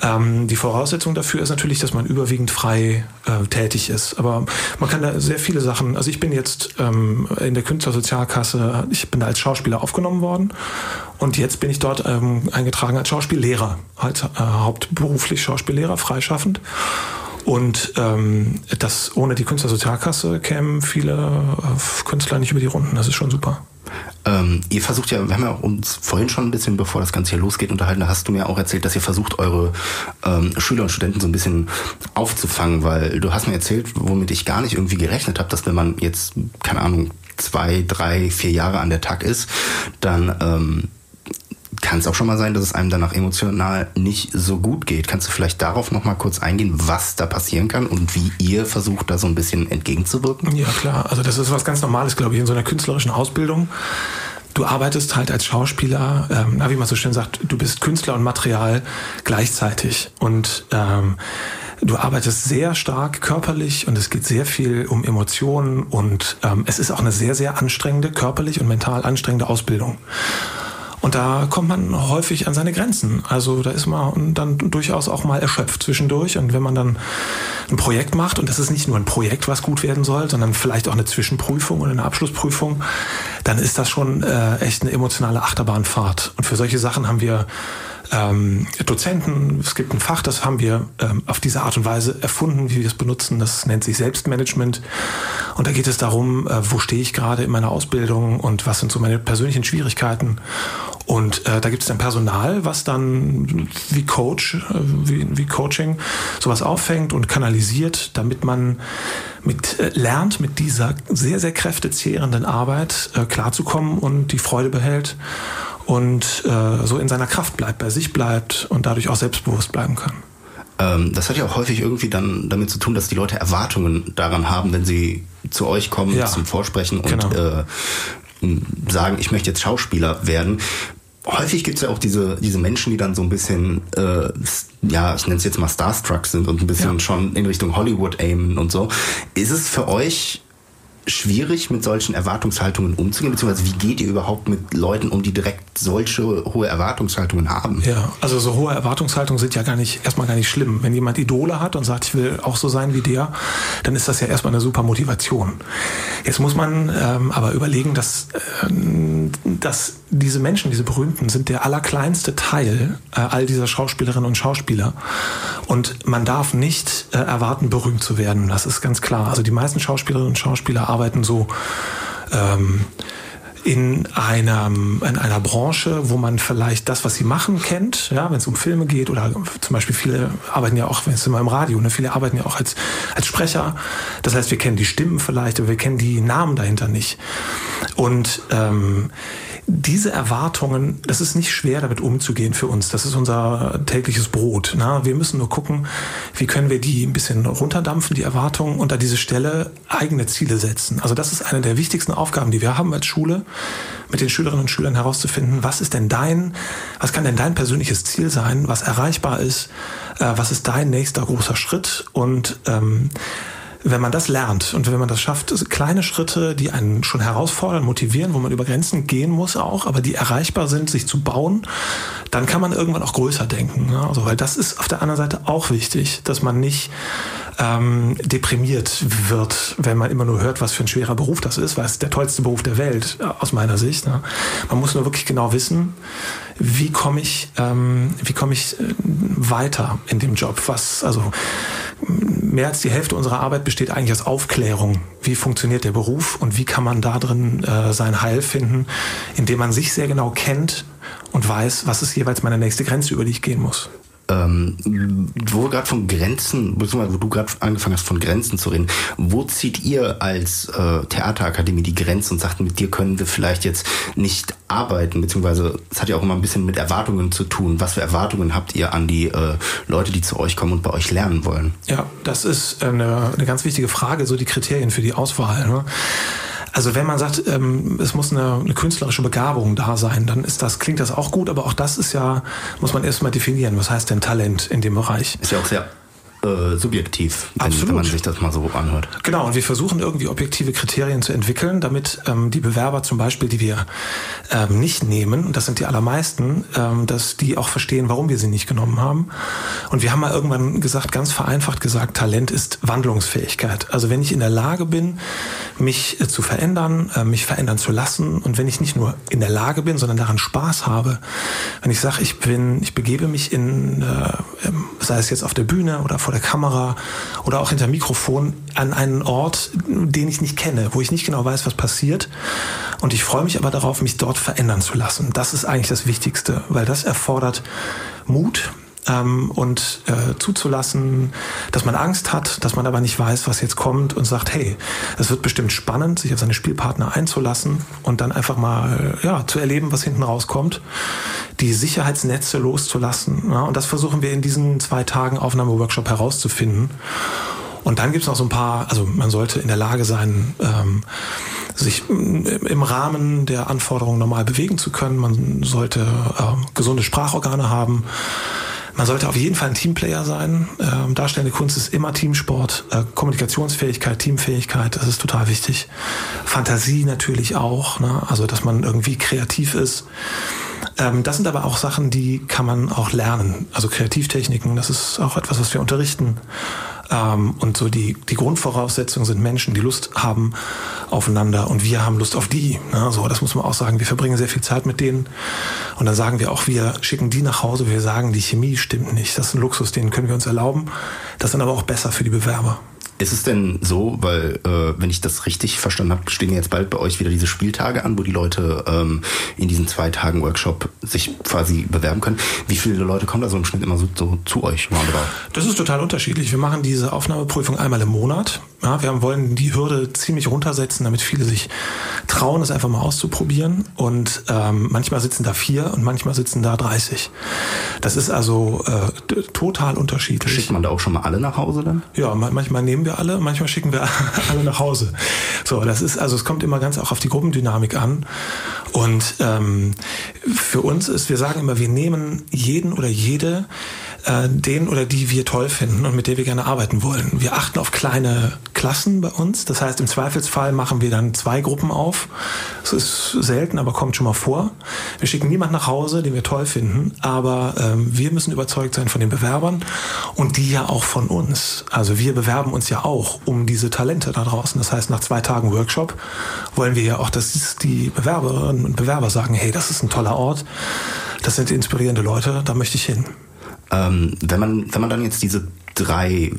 Ähm, die Voraussetzung dafür ist natürlich, dass man überwiegend frei äh, tätig ist. Aber man kann da sehr viele Sachen, also ich bin jetzt ähm, in der Künstlersozialkasse, ich bin da als Schauspieler aufgenommen worden und jetzt bin ich dort ähm, eingetragen als Schauspiellehrer, als äh, hauptberuflich Schauspiellehrer, freischaffend. Und ähm, das ohne die Künstlersozialkasse kämen viele äh, Künstler nicht über die Runden. Das ist schon super. Ähm, ihr versucht ja, wir haben ja uns vorhin schon ein bisschen, bevor das Ganze hier losgeht, unterhalten, da hast du mir auch erzählt, dass ihr versucht, eure ähm, Schüler und Studenten so ein bisschen aufzufangen, weil du hast mir erzählt, womit ich gar nicht irgendwie gerechnet habe, dass wenn man jetzt, keine Ahnung, zwei, drei, vier Jahre an der Tag ist, dann ähm, kann es auch schon mal sein, dass es einem danach emotional nicht so gut geht. Kannst du vielleicht darauf noch mal kurz eingehen, was da passieren kann und wie ihr versucht, da so ein bisschen entgegenzuwirken? Ja, klar. Also das ist was ganz Normales, glaube ich, in so einer künstlerischen Ausbildung. Du arbeitest halt als Schauspieler, ähm, wie man so schön sagt, du bist Künstler und Material gleichzeitig. Und ähm, du arbeitest sehr stark körperlich und es geht sehr viel um Emotionen und ähm, es ist auch eine sehr, sehr anstrengende, körperlich und mental anstrengende Ausbildung. Und da kommt man häufig an seine Grenzen. Also da ist man dann durchaus auch mal erschöpft zwischendurch. Und wenn man dann ein Projekt macht, und das ist nicht nur ein Projekt, was gut werden soll, sondern vielleicht auch eine Zwischenprüfung oder eine Abschlussprüfung, dann ist das schon äh, echt eine emotionale Achterbahnfahrt. Und für solche Sachen haben wir ähm, Dozenten, es gibt ein Fach, das haben wir ähm, auf diese Art und Weise erfunden, wie wir es benutzen. Das nennt sich Selbstmanagement. Und da geht es darum, äh, wo stehe ich gerade in meiner Ausbildung und was sind so meine persönlichen Schwierigkeiten. Und äh, da gibt es dann Personal, was dann wie Coach, äh, wie, wie Coaching sowas auffängt und kanalisiert, damit man mit äh, lernt, mit dieser sehr, sehr kräftezehrenden Arbeit äh, klarzukommen und die Freude behält und äh, so in seiner Kraft bleibt, bei sich bleibt und dadurch auch selbstbewusst bleiben kann. Ähm, das hat ja auch häufig irgendwie dann damit zu tun, dass die Leute Erwartungen daran haben, wenn sie zu euch kommen Ja. zum Vorsprechen und Genau. äh, sagen, ich möchte jetzt Schauspieler werden. häufig gibt es ja auch diese, diese Menschen, die dann so ein bisschen, äh, ja, ich nenne es jetzt mal Starstruck sind und ein bisschen Ja. schon in Richtung Hollywood aimen und so. Ist es für euch schwierig, mit solchen Erwartungshaltungen umzugehen? Beziehungsweise wie geht ihr überhaupt mit Leuten um, die direkt solche hohe Erwartungshaltungen haben? Ja, also so hohe Erwartungshaltungen sind ja gar nicht, erstmal gar nicht schlimm. Wenn jemand Idole hat und sagt, ich will auch so sein wie der, dann ist das ja erstmal eine super Motivation. Jetzt muss man ähm, aber überlegen, dass, ähm, dass diese Menschen, diese Berühmten, sind der allerkleinste Teil äh, all dieser Schauspielerinnen und Schauspieler. Und man darf nicht äh, erwarten, berühmt zu werden. Das ist ganz klar. Also die meisten Schauspielerinnen und Schauspieler arbeiten so. Ähm, in einer, in einer Branche, wo man vielleicht das, was sie machen, kennt, ja, wenn es um Filme geht oder zum Beispiel viele arbeiten ja auch, wenn es immer im Radio, ne, viele arbeiten ja auch als, als Sprecher. Das heißt, wir kennen die Stimmen vielleicht, aber wir kennen die Namen dahinter nicht. Und ähm, diese Erwartungen, das ist nicht schwer, damit umzugehen für uns. Das ist unser tägliches Brot. Na? Wir müssen nur gucken, wie können wir die ein bisschen runterdampfen, die Erwartungen, und an diese Stelle eigene Ziele setzen. Also das ist eine der wichtigsten Aufgaben, die wir haben als Schule, mit den Schülerinnen und Schülern herauszufinden, was ist denn dein, was kann denn dein persönliches Ziel sein, was erreichbar ist, äh, was ist dein nächster großer Schritt und ähm, wenn man das lernt und wenn man das schafft, kleine Schritte, die einen schon herausfordern, motivieren, wo man über Grenzen gehen muss auch, aber die erreichbar sind, sich zu bauen, dann kann man irgendwann auch größer denken. Ne? Also, weil das ist auf der anderen Seite auch wichtig, dass man nicht ähm, deprimiert wird, wenn man immer nur hört, was für ein schwerer Beruf das ist, weil es der tollste Beruf der Welt äh, aus meiner Sicht. Ne? Man muss nur wirklich genau wissen, wie komme ich, ähm, wie komme ich äh, weiter in dem Job? Was, also mehr als die Hälfte unserer Arbeit besteht eigentlich aus Aufklärung. Wie funktioniert der Beruf und wie kann man da drin äh, sein Heil finden, indem man sich sehr genau kennt und weiß, was ist jeweils meine nächste Grenze, über die ich gehen muss. Ähm, wo wir gerade von Grenzen, beziehungsweise wo du gerade angefangen hast, von Grenzen zu reden, wo zieht ihr als äh, Theaterakademie die Grenze und sagt, mit dir können wir vielleicht jetzt nicht arbeiten, beziehungsweise es hat ja auch immer ein bisschen mit Erwartungen zu tun. Was für Erwartungen habt ihr an die äh, Leute, die zu euch kommen und bei euch lernen wollen? Ja, das ist eine, eine ganz wichtige Frage, so die Kriterien für die Auswahl. Ne? Also wenn man sagt, ähm, es muss eine, eine künstlerische Begabung da sein, dann ist das, klingt das auch gut, aber auch das ist ja, muss man erstmal definieren. Was heißt denn Talent in dem Bereich? Ist ja auch sehr äh, subjektiv, wenn, wenn man sich das mal so anhört. Genau, und wir versuchen irgendwie objektive Kriterien zu entwickeln, damit ähm, die Bewerber zum Beispiel, die wir ähm, nicht nehmen, und das sind die allermeisten, ähm, dass die auch verstehen, warum wir sie nicht genommen haben. Und wir haben mal irgendwann gesagt, ganz vereinfacht gesagt, Talent ist Wandlungsfähigkeit. Also wenn ich in der Lage bin, mich äh, zu verändern, äh, mich verändern zu lassen, und wenn ich nicht nur in der Lage bin, sondern daran Spaß habe, wenn ich sage, ich bin, ich begebe mich in, äh, sei es jetzt auf der Bühne oder vor der Kamera oder auch hinter Mikrofon an einen Ort, den ich nicht kenne, wo ich nicht genau weiß, was passiert. Und ich freue mich aber darauf, mich dort verändern zu lassen. Das ist eigentlich das Wichtigste, weil das erfordert Mut, ähm, und äh, zuzulassen, dass man Angst hat, dass man aber nicht weiß, was jetzt kommt und sagt, hey, es wird bestimmt spannend, sich auf seine Spielpartner einzulassen und dann einfach mal äh, ja, zu erleben, was hinten rauskommt, die Sicherheitsnetze loszulassen. Ja, und das versuchen wir in diesen zwei Tagen Aufnahmeworkshop herauszufinden. Und dann gibt es noch so ein paar, also man sollte in der Lage sein, ähm, sich im Rahmen der Anforderungen normal bewegen zu können. Man sollte ähm, gesunde Sprachorgane haben. Man sollte auf jeden Fall ein Teamplayer sein. Ähm, darstellende Kunst ist immer Teamsport. Äh, Kommunikationsfähigkeit, Teamfähigkeit, das ist total wichtig. Fantasie natürlich auch, ne? also dass man irgendwie kreativ ist. Ähm, das sind aber auch Sachen, die kann man auch lernen. Also Kreativtechniken, das ist auch etwas, was wir unterrichten. Ähm, und so die, die Grundvoraussetzungen sind Menschen, die Lust haben aufeinander und wir haben Lust auf die. Ne? So, das muss man auch sagen. Wir verbringen sehr viel Zeit mit denen und dann sagen wir auch, wir schicken die nach Hause. Wir sagen, die Chemie stimmt nicht. Das ist ein Luxus, den können wir uns erlauben. Das ist dann aber auch besser für die Bewerber. Ist es denn so, weil, äh, wenn ich das richtig verstanden habe, stehen jetzt bald bei euch wieder diese Spieltage an, wo die Leute ähm, in diesen zwei Tagen Workshop sich quasi bewerben können. Wie viele Leute kommen da so im Schnitt immer so, so zu euch? Das ist total unterschiedlich. Wir machen die diese Aufnahmeprüfung einmal im Monat. Ja, wir wollen die Hürde ziemlich runtersetzen, damit viele sich trauen, es einfach mal auszuprobieren. Und ähm, manchmal sitzen da vier und manchmal sitzen da 30. Das ist also äh, total unterschiedlich. Schickt man da auch schon mal alle nach Hause dann? Ja, manchmal nehmen wir alle, manchmal schicken wir alle nach Hause. So, das ist also es kommt immer ganz auch auf die Gruppendynamik an. Und ähm, für uns ist, wir sagen immer, wir nehmen jeden oder jede äh, den oder die wir toll finden und mit der wir gerne arbeiten wollen. Wir achten auf kleine Klassen bei uns. Das heißt, im Zweifelsfall machen wir dann zwei Gruppen auf. Das ist selten, aber kommt schon mal vor. Wir schicken niemanden nach Hause, den wir toll finden, aber ähm, wir müssen überzeugt sein von den Bewerbern und die ja auch von uns. Also wir bewerben uns ja auch um diese Talente da draußen. Das heißt, nach zwei Tagen Workshop wollen wir ja auch, dass die Bewerberinnen und Bewerber sagen, hey, das ist ein toller Ort, das sind inspirierende Leute, da möchte ich hin. Ähm, wenn man wenn man dann jetzt diese drei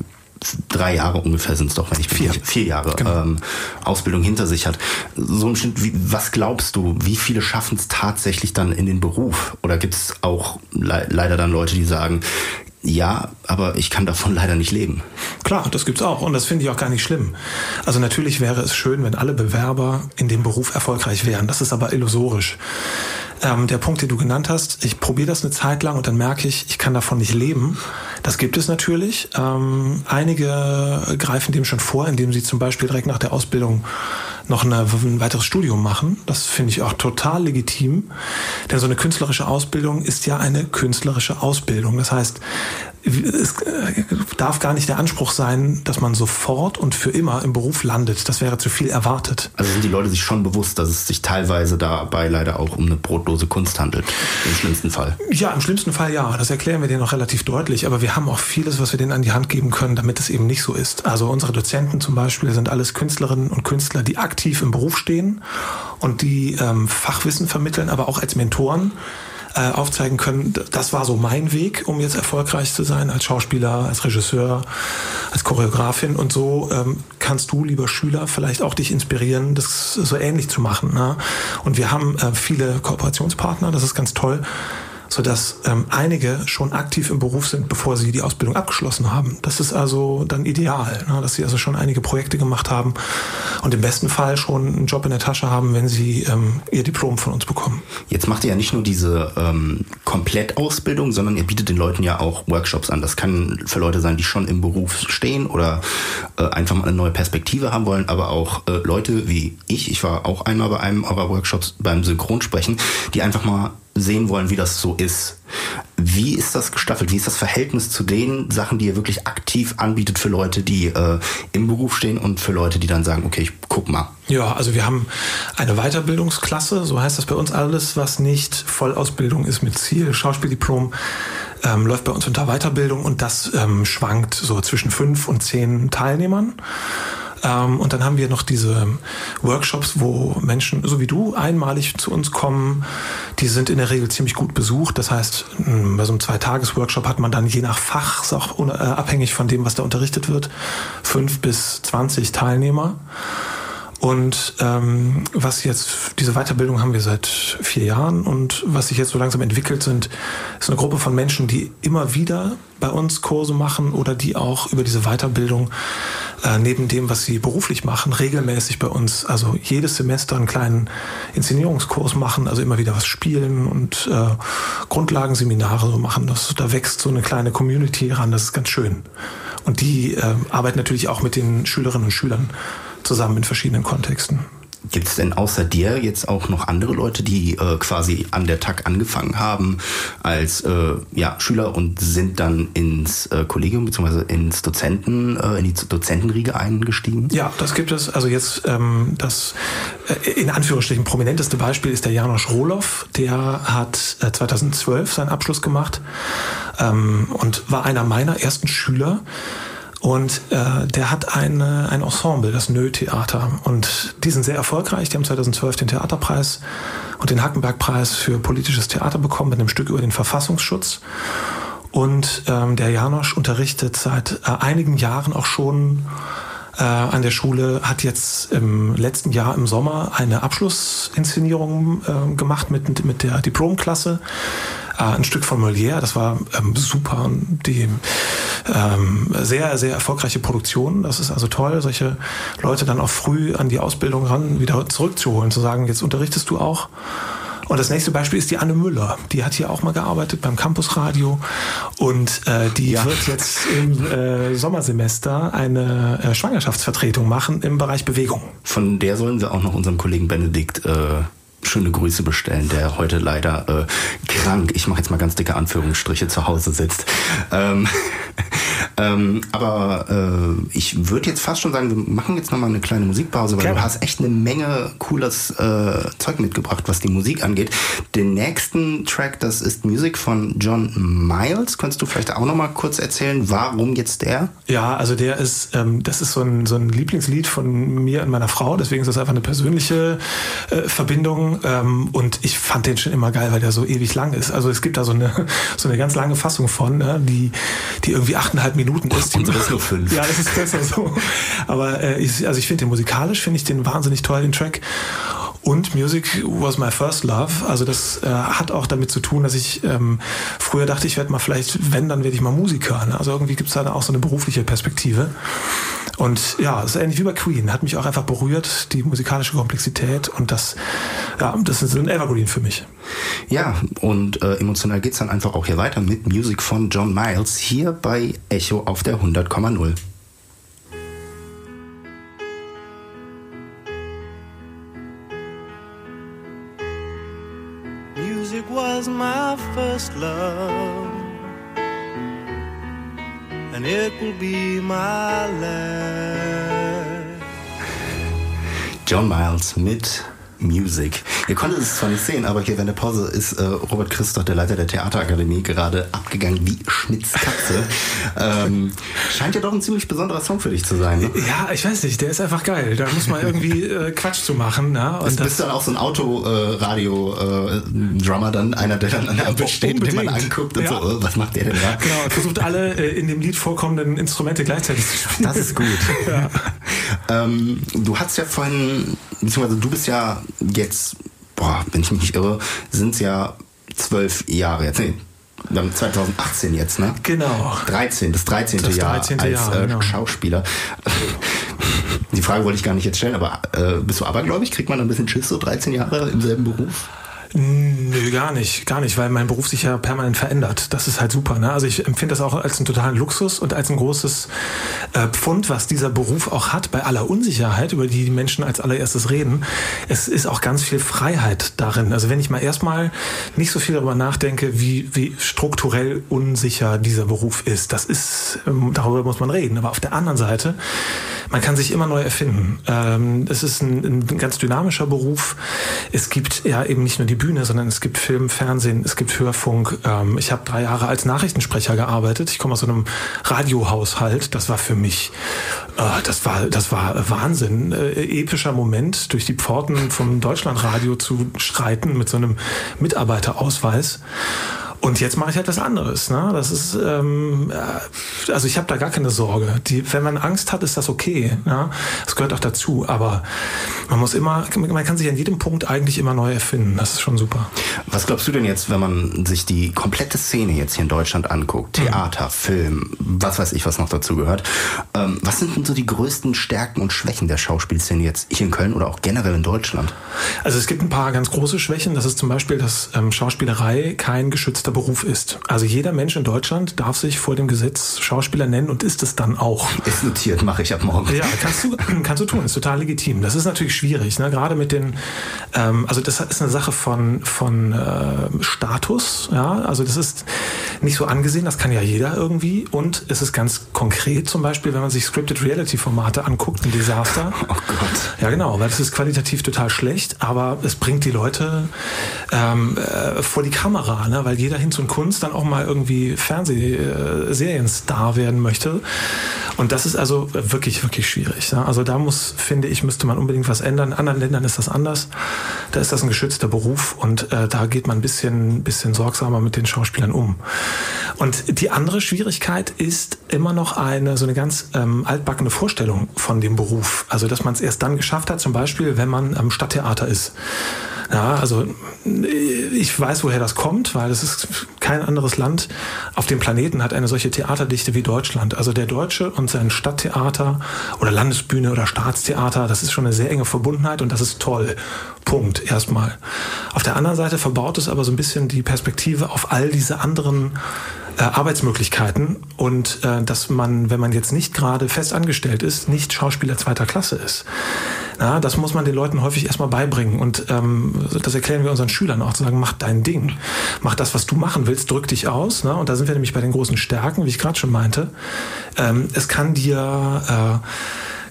drei Jahre ungefähr sind es doch, wenn ich vier, vier Jahre genau. ähm, Ausbildung hinter sich hat. So im Schnitt, wie, was glaubst du, wie viele schaffen es tatsächlich dann in den Beruf? Oder gibt es auch le leider dann Leute, die sagen, ja, aber ich kann davon leider nicht leben. Klar, das gibt's auch und das finde ich auch gar nicht schlimm. Also natürlich wäre es schön, wenn alle Bewerber in dem Beruf erfolgreich wären. Das ist aber illusorisch. Ähm, der Punkt, den du genannt hast, ich probiere das eine Zeit lang und dann merke ich, ich kann davon nicht leben. Das gibt es natürlich. Ähm, einige greifen dem schon vor, indem sie zum Beispiel direkt nach der Ausbildung noch eine, ein weiteres Studium machen. Das finde ich auch total legitim. Denn so eine künstlerische Ausbildung ist ja eine künstlerische Ausbildung. Das heißt, es darf gar nicht der Anspruch sein, dass man sofort und für immer im Beruf landet. Das wäre zu viel erwartet. Also sind die Leute sich schon bewusst, dass es sich teilweise dabei leider auch um eine brotlose Kunst handelt. Im schlimmsten Fall. Ja, im schlimmsten Fall ja. Das erklären wir denen auch relativ deutlich. Aber wir haben auch vieles, was wir denen an die Hand geben können, damit es eben nicht so ist. Also unsere Dozenten zum Beispiel sind alles Künstlerinnen und Künstler, die aktiv im Beruf stehen und die ähm, Fachwissen vermitteln, aber auch als Mentoren äh, aufzeigen können, das war so mein Weg, um jetzt erfolgreich zu sein als Schauspieler, als Regisseur, als Choreografin. Und so ähm, kannst du, lieber Schüler, vielleicht auch dich inspirieren, das so ähnlich zu machen. Ne? Und wir haben äh, viele Kooperationspartner, das ist ganz toll sodass ähm, einige schon aktiv im Beruf sind, bevor sie die Ausbildung abgeschlossen haben. Das ist also dann ideal, ne? dass sie also schon einige Projekte gemacht haben und im besten Fall schon einen Job in der Tasche haben, wenn sie ähm, ihr Diplom von uns bekommen. Jetzt macht ihr ja nicht nur diese ähm, Komplettausbildung, sondern ihr bietet den Leuten ja auch Workshops an. Das kann für Leute sein, die schon im Beruf stehen oder äh, einfach mal eine neue Perspektive haben wollen, aber auch äh, Leute wie ich, ich war auch einmal bei einem eurer Workshops beim Synchronsprechen, die einfach mal sehen wollen, wie das so ist. Wie ist das gestaffelt? Wie ist das Verhältnis zu den Sachen, die ihr wirklich aktiv anbietet für Leute, die äh, im Beruf stehen und für Leute, die dann sagen, okay, ich guck mal? Ja, also wir haben eine Weiterbildungsklasse, so heißt das bei uns alles, was nicht Vollausbildung ist mit Ziel, Schauspieldiplom, ähm, läuft bei uns unter Weiterbildung und das ähm, schwankt so zwischen fünf und zehn Teilnehmern. Ähm, und dann haben wir noch diese Workshops, wo Menschen, so wie du, einmalig zu uns kommen. Die sind in der Regel ziemlich gut besucht. Das heißt, bei so einem Zweitages-Workshop hat man dann je nach Fach, auch äh, abhängig von dem, was da unterrichtet wird, fünf bis zwanzig Teilnehmer. Und ähm, was jetzt, diese Weiterbildung haben wir seit vier Jahren und was sich jetzt so langsam entwickelt sind, ist eine Gruppe von Menschen, die immer wieder bei uns Kurse machen oder die auch über diese Weiterbildung äh, neben dem, was sie beruflich machen, regelmäßig bei uns, also jedes Semester einen kleinen Inszenierungskurs machen, also immer wieder was spielen und äh, Grundlagenseminare so machen. Das, da wächst so eine kleine Community ran, das ist ganz schön. Und die äh, arbeiten natürlich auch mit den Schülerinnen und Schülern zusammen in verschiedenen Kontexten. Gibt es denn außer dir jetzt auch noch andere Leute, die äh, quasi an der TAG angefangen haben als äh, ja, Schüler und sind dann ins äh, Kollegium bzw. ins Dozenten, äh, in die Dozentenriege eingestiegen? Ja, das gibt es. Also jetzt ähm, das äh, in Anführungsstrichen prominenteste Beispiel ist der Janosch Rohloff. Der hat 2012 äh, seinen Abschluss gemacht ähm, und war einer meiner ersten Schüler. Und äh, der hat eine, ein Ensemble, das Nö-Theater. Und die sind sehr erfolgreich. Die haben 2012 den Theaterpreis und den Hackenberg-Preis für politisches Theater bekommen mit einem Stück über den Verfassungsschutz. Und ähm, der Janosch unterrichtet seit äh, einigen Jahren auch schon äh, an der Schule, hat jetzt im letzten Jahr im Sommer eine Abschlussinszenierung äh, gemacht mit, mit der Diplomklasse äh, ein Stück von Molière, das war ähm, super. Die ähm, sehr, sehr erfolgreiche Produktion. Das ist also toll, solche Leute dann auch früh an die Ausbildung ran wieder zurückzuholen, zu sagen, jetzt unterrichtest du auch. Und das nächste Beispiel ist die Anne Müller. Die hat hier auch mal gearbeitet beim Campusradio und äh, die ja. wird jetzt im äh, Sommersemester eine äh, Schwangerschaftsvertretung machen im Bereich Bewegung. Von der sollen wir auch noch unserem Kollegen Benedikt äh, schöne Grüße bestellen, der heute leider äh, krank, ich mache jetzt mal ganz dicke Anführungsstriche, zu Hause sitzt. Ähm, ähm, aber äh, ich würde jetzt fast schon sagen, wir machen jetzt nochmal eine kleine Musikpause, weil Klar. du hast echt eine Menge cooles äh, Zeug mitgebracht, was die Musik angeht. Den nächsten Track, das ist Musik von John Miles. Könntest du vielleicht auch nochmal kurz erzählen, warum jetzt der? Ja, also der ist, ähm, das ist so ein, so ein Lieblingslied von mir und meiner Frau, deswegen ist das einfach eine persönliche äh, Ähm, und ich fand den schon immer geil, weil der so ewig lang ist. Also es gibt da so eine, so eine ganz lange Fassung von, ne, die, die irgendwie achteinhalb Minuten ist. Unsere ist nur fünf. Ja, das ist besser so. Aber äh, ich, also ich finde den musikalisch, finde ich den wahnsinnig toll, den Track. Und Music was my first love. Also das äh, hat auch damit zu tun, dass ich ähm, früher dachte, ich werde mal vielleicht, wenn, dann werde ich mal Musiker. Ne? Also irgendwie gibt es da auch so eine berufliche Perspektive. Und ja, es ist ähnlich wie bei Queen. Hat mich auch einfach berührt, die musikalische Komplexität. Und das, ja, das ist ein Evergreen für mich. Ja, und äh, emotional geht's dann einfach auch hier weiter mit Music von John Miles hier bei Echo auf der 100,0. Was my first love, and it will be my last. John Miles mit Music. Ihr konntet es zwar nicht sehen, aber hier während der Pause ist äh, Robert Christoph, der Leiter der Theaterakademie, gerade abgegangen wie Schmitz Katze. ähm, scheint ja doch ein ziemlich besonderer Song für dich zu sein. Ne? Ja, ich weiß nicht, der ist einfach geil. Da muss man irgendwie äh, Quatsch zu machen. Ne? Und das bist dann auch so ein Autoradio-Drummer äh, dann, einer, der dann an der Ampel steht, den man anguckt und ja. so, oh, was macht der denn da? Genau, versucht alle äh, in dem Lied vorkommenden Instrumente gleichzeitig zu spielen. Das ist gut. Ja. Ähm, du hast ja vorhin, beziehungsweise du bist ja jetzt, boah, wenn ich mich nicht irre, sind es ja zwölf Jahre jetzt. Nee, wir haben 2018 jetzt, ne? Genau. 13, das 13. Das Jahr 13. als Jahr, äh, genau. Schauspieler. Die Frage wollte ich gar nicht jetzt stellen, aber äh, bist du abergläubig? Kriegt man ein bisschen Schiss so 13 Jahre im selben Beruf? Nö, gar nicht, gar nicht, weil mein Beruf sich ja permanent verändert. Das ist halt super. Ne? Also ich empfinde das auch als einen totalen Luxus und als ein großes äh, Pfund, was dieser Beruf auch hat, bei aller Unsicherheit, über die die Menschen als allererstes reden. Es ist auch ganz viel Freiheit darin. Also wenn ich mal erstmal nicht so viel darüber nachdenke, wie, wie strukturell unsicher dieser Beruf ist, das ist, ähm, darüber muss man reden. Aber auf der anderen Seite, man kann sich immer neu erfinden. Ähm, es ist ein, ein ganz dynamischer Beruf. Es gibt ja eben nicht nur die Bühne, sondern es gibt Film, Fernsehen, es gibt Hörfunk. Ähm, ich habe drei Jahre als Nachrichtensprecher gearbeitet. Ich komme aus so einem Radiohaushalt. Das war für mich, äh, das war, das war Wahnsinn. Äh, epischer Moment, durch die Pforten vom Deutschlandradio zu streiten mit so einem Mitarbeiterausweis. Und jetzt mache ich halt was anderes. Ne? Das ist, ähm, äh, also ich habe da gar keine Sorge. Die, wenn man Angst hat, ist das okay. Ne? Das gehört auch dazu. Aber man muss immer, man kann sich an jedem Punkt eigentlich immer neu erfinden. Das ist schon super. Was glaubst du denn jetzt, wenn man sich die komplette Szene jetzt hier in Deutschland anguckt? Mhm. Theater, mhm. Film, was weiß ich, was noch dazu gehört. Ähm, was sind denn so die größten Stärken und Schwächen der Schauspielszene jetzt hier in Köln oder auch generell in Deutschland? Also es gibt ein paar ganz große Schwächen. Das ist zum Beispiel, dass ähm, Schauspielerei kein geschützter Beruf ist. Also jeder Mensch in Deutschland darf sich vor dem Gesetz Schauspieler nennen und ist es dann auch. Ist notiert, mache ich ab morgen. Ja, kannst du, kannst du tun, ist total legitim. Das ist natürlich schwierig, ne? gerade mit den, ähm, also das ist eine Sache von, von äh, Status, ja, also das ist nicht so angesehen, das kann ja jeder irgendwie und es ist ganz konkret zum Beispiel, wenn man sich Scripted Reality Formate anguckt, ein Desaster. Oh Gott. Ja, genau, weil das ist qualitativ total schlecht, aber es bringt die Leute ähm, äh, vor die Kamera, ne? weil jeder Hinz und Kunst dann auch mal irgendwie Fernsehserienstar werden möchte. Und das ist also wirklich, wirklich schwierig. Ne? Also da muss, finde ich, müsste man unbedingt was ändern. In anderen Ländern ist das anders. Da ist das ein geschützter Beruf und äh, da geht man ein bisschen, bisschen sorgsamer mit den Schauspielern um. Und die andere Schwierigkeit ist immer noch eine so eine ganz ähm, altbackene Vorstellung von dem Beruf. Also dass man es erst dann geschafft hat, zum Beispiel, wenn man am Stadttheater ist. Ja, also ich weiß, woher das kommt, weil es ist kein anderes Land auf dem Planeten hat eine solche Theaterdichte wie Deutschland. Also der Deutsche und sein Stadttheater oder Landesbühne oder Staatstheater, das ist schon eine sehr enge Verbundenheit und das ist toll. Punkt erstmal. Auf der anderen Seite verbaut es aber so ein bisschen die Perspektive auf all diese anderen äh, Arbeitsmöglichkeiten und äh, dass man, wenn man jetzt nicht gerade fest angestellt ist, nicht Schauspieler zweiter Klasse ist. Ja, das muss man den Leuten häufig erstmal beibringen und ähm, das erklären wir unseren Schülern auch, zu sagen, mach dein Ding, mach das, was du machen willst, drück dich aus. Ne? Und da sind wir nämlich bei den großen Stärken, wie ich gerade schon meinte. Ähm, es kann dir äh,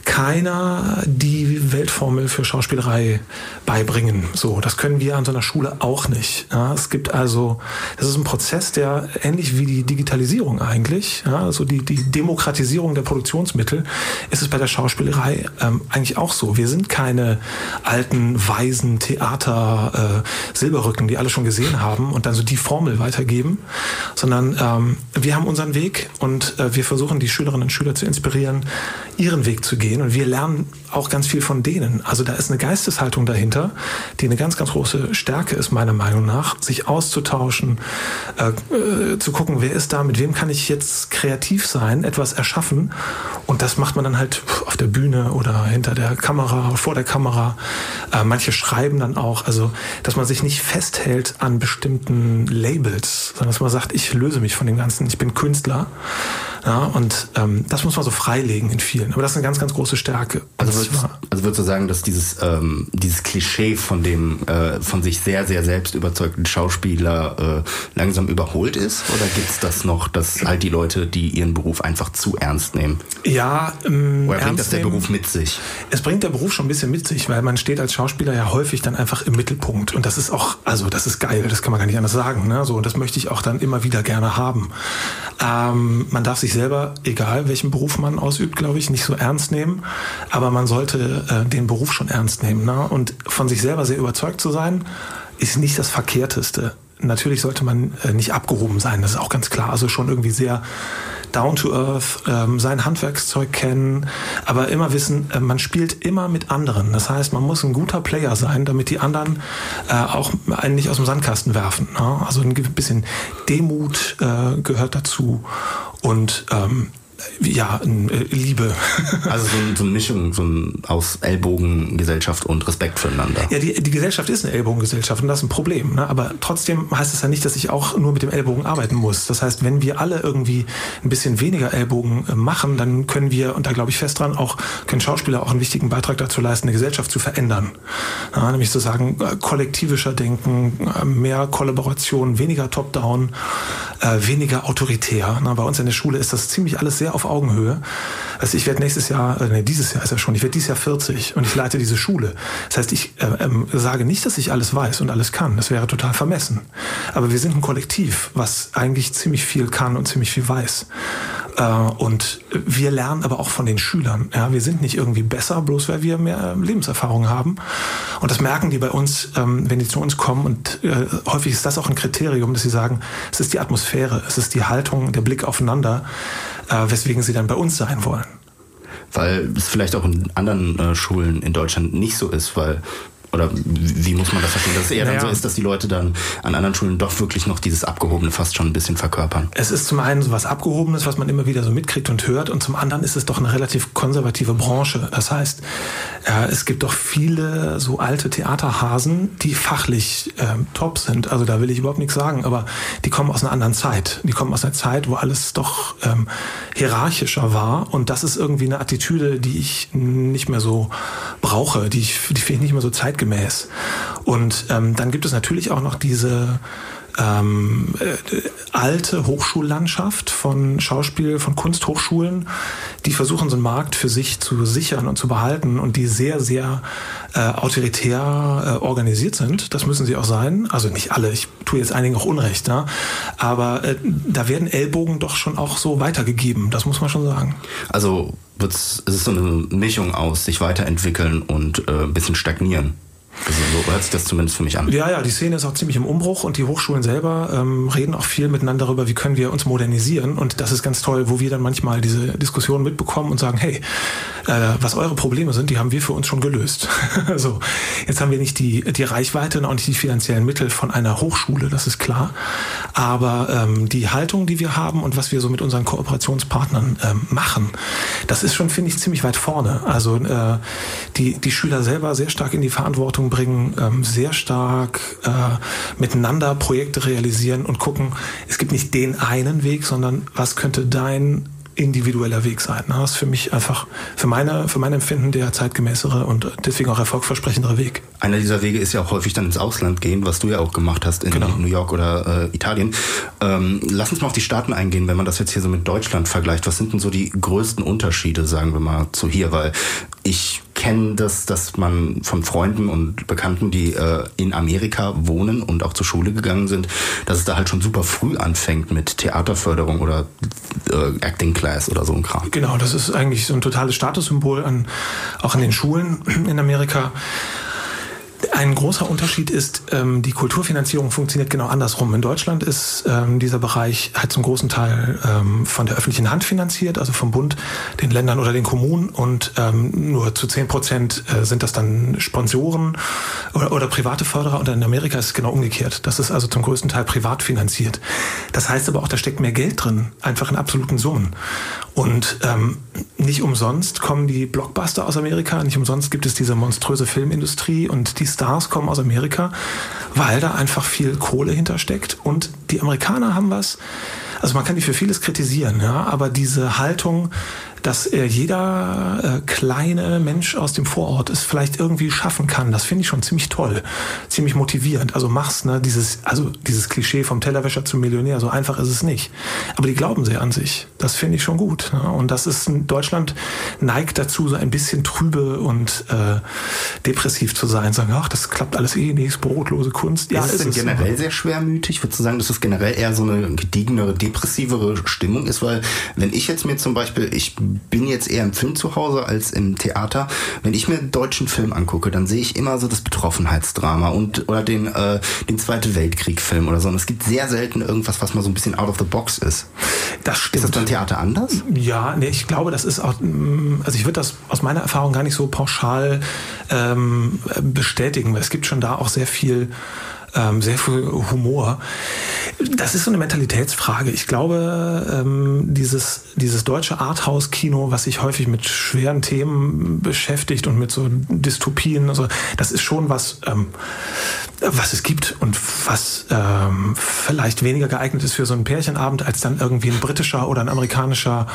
keiner die Weltformel für Schauspielerei beibringen. So, das können wir an so einer Schule auch nicht. Ja, es gibt also, das ist ein Prozess, der ähnlich wie die Digitalisierung eigentlich, ja, also die, die Demokratisierung der Produktionsmittel, ist es bei der Schauspielerei ähm, eigentlich auch so. Wir sind keine alten, weisen Theater äh, Silberrücken, die alle schon gesehen haben und dann so die Formel weitergeben, sondern ähm, wir haben unseren Weg und äh, wir versuchen die Schülerinnen und Schüler zu inspirieren, ihren Weg zu gehen und wir lernen auch ganz viel von denen. Also da ist eine Geisteshaltung dahinter, die eine ganz, ganz große Stärke ist, meiner Meinung nach, sich auszutauschen, äh, äh, zu gucken, wer ist da, mit wem kann ich jetzt kreativ sein, etwas erschaffen. Und das macht man dann halt auf der Bühne oder hinter der Kamera, vor der Kamera. Äh, manche schreiben dann auch, also dass man sich nicht festhält an bestimmten Labels, sondern dass man sagt, ich löse mich von dem Ganzen, ich bin Künstler. Ja, und ähm, das muss man so freilegen in vielen. Aber das ist eine ganz, ganz große Stärke. Also würdest, also würdest du sagen, dass dieses, ähm, dieses Klischee von dem äh, von sich sehr, sehr selbst überzeugten Schauspieler äh, langsam überholt ist? Oder gibt es das noch, dass halt die Leute, die ihren Beruf einfach zu ernst nehmen? Ja, ähm, Oder bringt das der nehmen? Beruf mit sich? Es bringt der Beruf schon ein bisschen mit sich, weil man steht als Schauspieler ja häufig dann einfach im Mittelpunkt. Und das ist auch, also das ist geil, das kann man gar nicht anders sagen. Ne? So, und das möchte ich auch dann immer wieder gerne haben. Ähm, man darf sich selber, egal welchen Beruf man ausübt, glaube ich, nicht so ernst nehmen. Aber man sollte äh, den Beruf schon ernst nehmen. Ne? Und von sich selber sehr überzeugt zu sein, ist nicht das Verkehrteste. Natürlich sollte man äh, nicht abgehoben sein, das ist auch ganz klar. Also schon irgendwie sehr down to earth, ähm, sein Handwerkszeug kennen, aber immer wissen, äh, man spielt immer mit anderen. Das heißt, man muss ein guter Player sein, damit die anderen äh, auch einen nicht aus dem Sandkasten werfen. Ne? Also ein bisschen Demut gehört dazu und ähm, ja, äh, Liebe. Also so, so eine Mischung so ein, aus Ellbogengesellschaft und Respekt füreinander. Ja, die, die Gesellschaft ist eine Ellbogengesellschaft und das ist ein Problem. Ne? Aber trotzdem heißt es ja nicht, dass ich auch nur mit dem Ellbogen arbeiten muss. Das heißt, wenn wir alle irgendwie ein bisschen weniger Ellbogen äh, machen, dann können wir, und da glaube ich fest dran, auch können Schauspieler auch einen wichtigen Beitrag dazu leisten, eine Gesellschaft zu verändern. Ja, nämlich zu sagen, äh, kollektivischer Denken, mehr Kollaboration, weniger Top-Down, weniger autoritär. Na, bei uns in der Schule ist das ziemlich alles sehr auf Augenhöhe. Also ich werde nächstes Jahr, äh, nee, dieses Jahr ist ja schon, ich werde dieses Jahr 40 und ich leite diese Schule. Das heißt, ich äh, ähm, sage nicht, dass ich alles weiß und alles kann. Das wäre total vermessen. Aber wir sind ein Kollektiv, was eigentlich ziemlich viel kann und ziemlich viel weiß. Äh, und wir lernen aber auch von den Schülern. Ja, wir sind nicht irgendwie besser, bloß weil wir mehr Lebenserfahrung haben. Und das merken die bei uns, ähm, wenn die zu uns kommen. Und äh, häufig ist das auch ein Kriterium, dass sie sagen, es ist die Atmosphäre, es ist die Haltung, der Blick aufeinander, äh, weswegen sie dann bei uns sein wollen. Weil es vielleicht auch in anderen äh, Schulen in Deutschland nicht so ist, weil oder wie muss man das verstehen? Dass es eher naja. dann so ist, dass die Leute dann an anderen Schulen doch wirklich noch dieses Abgehobene fast schon ein bisschen verkörpern. Es ist zum einen so was Abgehobenes, was man immer wieder so mitkriegt und hört, und zum anderen ist es doch eine relativ konservative Branche. Das heißt, äh, es gibt doch viele so alte Theaterhasen, die fachlich äh, top sind. Also da will ich überhaupt nichts sagen, aber die kommen aus einer anderen Zeit. Die kommen aus einer Zeit, wo alles doch ähm, hierarchischer war. Und das ist irgendwie eine Attitüde, die ich nicht mehr so brauche, die, ich, die finde ich nicht mehr so zeitgemäß zeitgemäß. Und ähm, dann gibt es natürlich auch noch diese ähm, äh, alte Hochschullandschaft von Schauspiel, von Kunsthochschulen, die versuchen, so einen Markt für sich zu sichern und zu behalten und die sehr, sehr äh, autoritär äh, organisiert sind. Das müssen sie auch sein. Also nicht alle, ich tue jetzt einigen auch Unrecht, ja? aber äh, da werden Ellbogen doch schon auch so weitergegeben, das muss man schon sagen. Also es ist so eine Mischung aus sich weiterentwickeln und äh, ein bisschen stagnieren. Also so hört sich das zumindest für mich an. Ja, ja, die Szene ist auch ziemlich im Umbruch und die Hochschulen selber ähm, reden auch viel miteinander darüber, wie können wir uns modernisieren. Und das ist ganz toll, wo wir dann manchmal diese Diskussion mitbekommen und sagen, hey, äh, was eure Probleme sind, die haben wir für uns schon gelöst. so, jetzt haben wir nicht die, die Reichweite und auch nicht die finanziellen Mittel von einer Hochschule, das ist klar. Aber ähm, die Haltung, die wir haben und was wir so mit unseren Kooperationspartnern ähm, machen, das ist schon, finde ich, ziemlich weit vorne. Also äh, die, die Schüler selber sehr stark in die Verantwortung bringen, ähm, sehr stark äh, miteinander Projekte realisieren und gucken, es gibt nicht den einen Weg, sondern was könnte dein individueller Weg sein. Das ist für mich einfach, für meine, für mein Empfinden der zeitgemäßere und deswegen auch erfolgversprechendere Weg. Einer dieser Wege ist ja auch häufig dann ins Ausland gehen, was du ja auch gemacht hast in genau. New York oder äh, Italien. Ähm, lass uns mal auf die Staaten eingehen, wenn man das jetzt hier so mit Deutschland vergleicht. Was sind denn so die größten Unterschiede, sagen wir mal, zu hier? Weil ich kenne das, dass man von Freunden und Bekannten, die äh, in Amerika wohnen und auch zur Schule gegangen sind, dass es da halt schon super früh anfängt mit Theaterförderung oder äh, Acting Class oder so ein Kram. Genau, das ist eigentlich so ein totales Statussymbol an, auch an den Schulen in Amerika. Ein großer Unterschied ist, ähm, die Kulturfinanzierung funktioniert genau andersrum. In Deutschland ist ähm, dieser Bereich halt zum großen Teil ähm, von der öffentlichen Hand finanziert, also vom Bund, den Ländern oder den Kommunen und ähm, nur zu zehn Prozent äh, sind das dann Sponsoren oder, oder private Förderer und in Amerika ist es genau umgekehrt. Das ist also zum größten Teil privat finanziert. Das heißt aber auch, da steckt mehr Geld drin, einfach in absoluten Summen. Und ähm, nicht umsonst kommen die Blockbuster aus Amerika, nicht umsonst gibt es diese monströse Filmindustrie und die Stars kommen aus Amerika, weil da einfach viel Kohle hintersteckt. Und die Amerikaner haben was, also man kann die für vieles kritisieren, ja, aber diese Haltung, dass äh, jeder äh, kleine Mensch aus dem Vorort es vielleicht irgendwie schaffen kann. Das finde ich schon ziemlich toll, ziemlich motivierend. Also mach's, ne, dieses, also dieses Klischee vom Tellerwäscher zum Millionär, so einfach ist es nicht. Aber die glauben sehr an sich. Das finde ich schon gut. Ne? Und das ist Deutschland neigt dazu, so ein bisschen trübe und äh, depressiv zu sein, sagen, ach, das klappt alles eh nichts, brotlose Kunst. Ja, ist es denn generell so. sehr schwermütig? Würdest du sagen, dass es generell eher so eine gediegenere, depressivere Stimmung ist? Weil wenn ich jetzt mir zum Beispiel, ich bin jetzt eher im Film zu Hause als im Theater. Wenn ich mir einen deutschen Film angucke, dann sehe ich immer so das Betroffenheitsdrama und oder den, äh, den Zweite Weltkrieg-Film oder so. Und es gibt sehr selten irgendwas, was mal so ein bisschen out of the box ist. Das stimmt. Ist das beim Theater anders? Ja, nee, ich glaube, das ist auch, mm, also ich würde das aus meiner Erfahrung gar nicht so pauschal ähm, bestätigen, weil es gibt schon da auch sehr viel ähm, sehr viel Humor. Das ist so eine Mentalitätsfrage. Ich glaube, ähm, dieses, dieses deutsche Arthouse-Kino, was sich häufig mit schweren Themen beschäftigt und mit so Dystopien, also das ist schon was, ähm, was es gibt und was ähm, vielleicht weniger geeignet ist für so einen Pärchenabend als dann irgendwie ein britischer oder ein amerikanischer,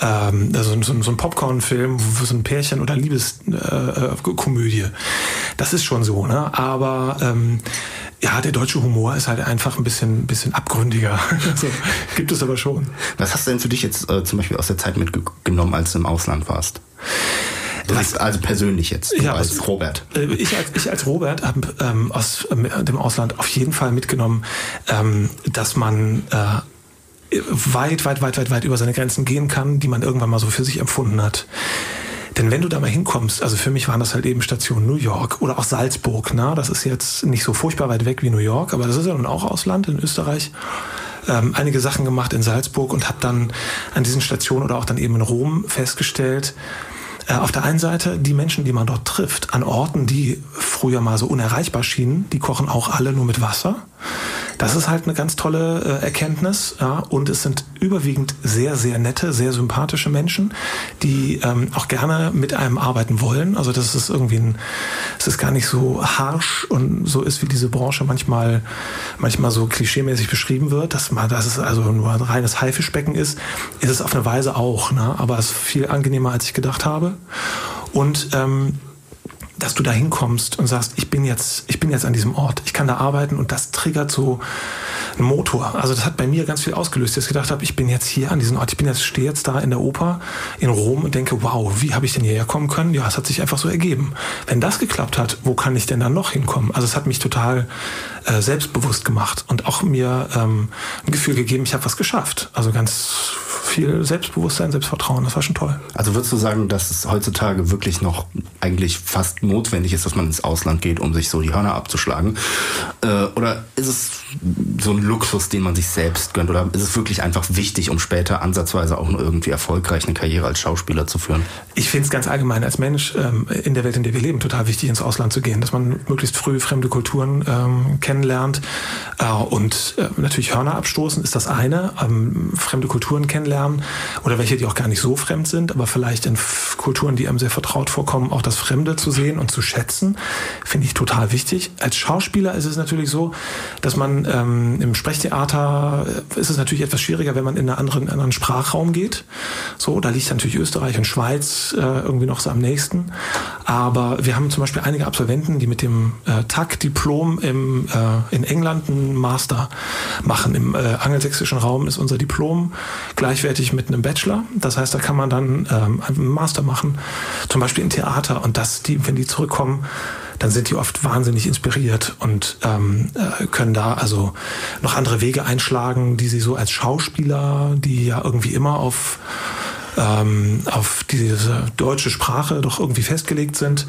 ähm, also so, so ein Popcorn-Film, so ein Pärchen- oder Liebeskomödie. Äh, das ist schon so, ne? Aber ähm, ja, der deutsche Humor ist halt einfach ein bisschen, bisschen abgründiger. also, gibt es aber schon. Was hast du denn für dich jetzt äh, zum Beispiel aus der Zeit mitgenommen, als du im Ausland warst? Was, also persönlich jetzt, ja, als was, Robert. Äh, ich als, ich als Robert habe ähm, aus äh, dem Ausland auf jeden Fall mitgenommen, ähm, dass man äh, weit, weit, weit, weit, weit über seine Grenzen gehen kann, die man irgendwann mal so für sich empfunden hat. Denn wenn du da mal hinkommst, also für mich waren das halt eben Stationen New York oder auch Salzburg, na, das ist jetzt nicht so furchtbar weit weg wie New York, aber das ist ja nun auch Ausland in Österreich. Ähm, einige Sachen gemacht in Salzburg und habe dann an diesen Stationen oder auch dann eben in Rom festgestellt, äh, auf der einen Seite die Menschen, die man dort trifft, an Orten, die früher mal so unerreichbar schienen, die kochen auch alle nur mit Wasser. Das ist halt eine ganz tolle äh, Erkenntnis. Ja? Und es sind überwiegend sehr, sehr nette, sehr sympathische Menschen, die ähm, auch gerne mit einem arbeiten wollen. Also das ist irgendwie ein, es ist gar nicht so harsh und so ist, wie diese Branche manchmal, manchmal so klischeemäßig beschrieben wird, dass man, dass es also nur ein reines Haifischbecken ist, ist es auf eine Weise auch. Ne? Aber es ist viel angenehmer, als ich gedacht habe. Und ähm, dass du da hinkommst und sagst, ich bin jetzt, ich bin jetzt an diesem Ort, ich kann da arbeiten und das triggert so einen Motor. Also das hat bei mir ganz viel ausgelöst, dass ich gedacht habe, ich bin jetzt hier an diesem Ort, ich bin jetzt, stehe jetzt da in der Oper in Rom und denke, wow, wie habe ich denn hierher kommen können? Ja, es hat sich einfach so ergeben. Wenn das geklappt hat, wo kann ich denn dann noch hinkommen? Also es hat mich total äh, selbstbewusst gemacht und auch mir ähm, ein Gefühl gegeben, ich habe was geschafft. Also ganz viel Selbstbewusstsein, Selbstvertrauen, das war schon toll. Also würdest du sagen, dass es heutzutage wirklich noch eigentlich fast notwendig ist, dass man ins Ausland geht, um sich so die Hörner abzuschlagen? Äh, oder ist es so ein Luxus, den man sich selbst gönnt? Oder ist es wirklich einfach wichtig, um später ansatzweise auch irgendwie erfolgreich eine Karriere als Schauspieler zu führen? Ich finde es ganz allgemein als Mensch ähm, in der Welt, in der wir leben, total wichtig, ins Ausland zu gehen, dass man möglichst früh fremde Kulturen ähm, kennenlernt. Äh, und äh, natürlich Hörner abstoßen ist das eine, ähm, fremde Kulturen kennenlernen oder welche, die auch gar nicht so fremd sind, aber vielleicht in Kulturen, die einem sehr vertraut vorkommen, auch das Fremde zu sehen und zu schätzen, finde ich total wichtig. Als Schauspieler ist es natürlich so, dass man ähm, im Sprechtheater äh, ist es natürlich etwas schwieriger, wenn man in einen anderen, anderen Sprachraum geht. So, da liegt natürlich Österreich und Schweiz äh, irgendwie noch so am nächsten. Aber wir haben zum Beispiel einige Absolventen, die mit dem äh, TAC-Diplom im, äh, in England einen Master machen. Im äh, angelsächsischen Raum ist unser Diplom gleichwertig mit einem Bachelor. Das heißt, da kann man dann ähm, einen Master machen, zum Beispiel in Theater. Und das, die, wenn die zurückkommen, dann sind die oft wahnsinnig inspiriert und ähm, äh, können da also noch andere Wege einschlagen, die sie so als Schauspieler, die ja irgendwie immer auf ähm, auf diese deutsche Sprache doch irgendwie festgelegt sind,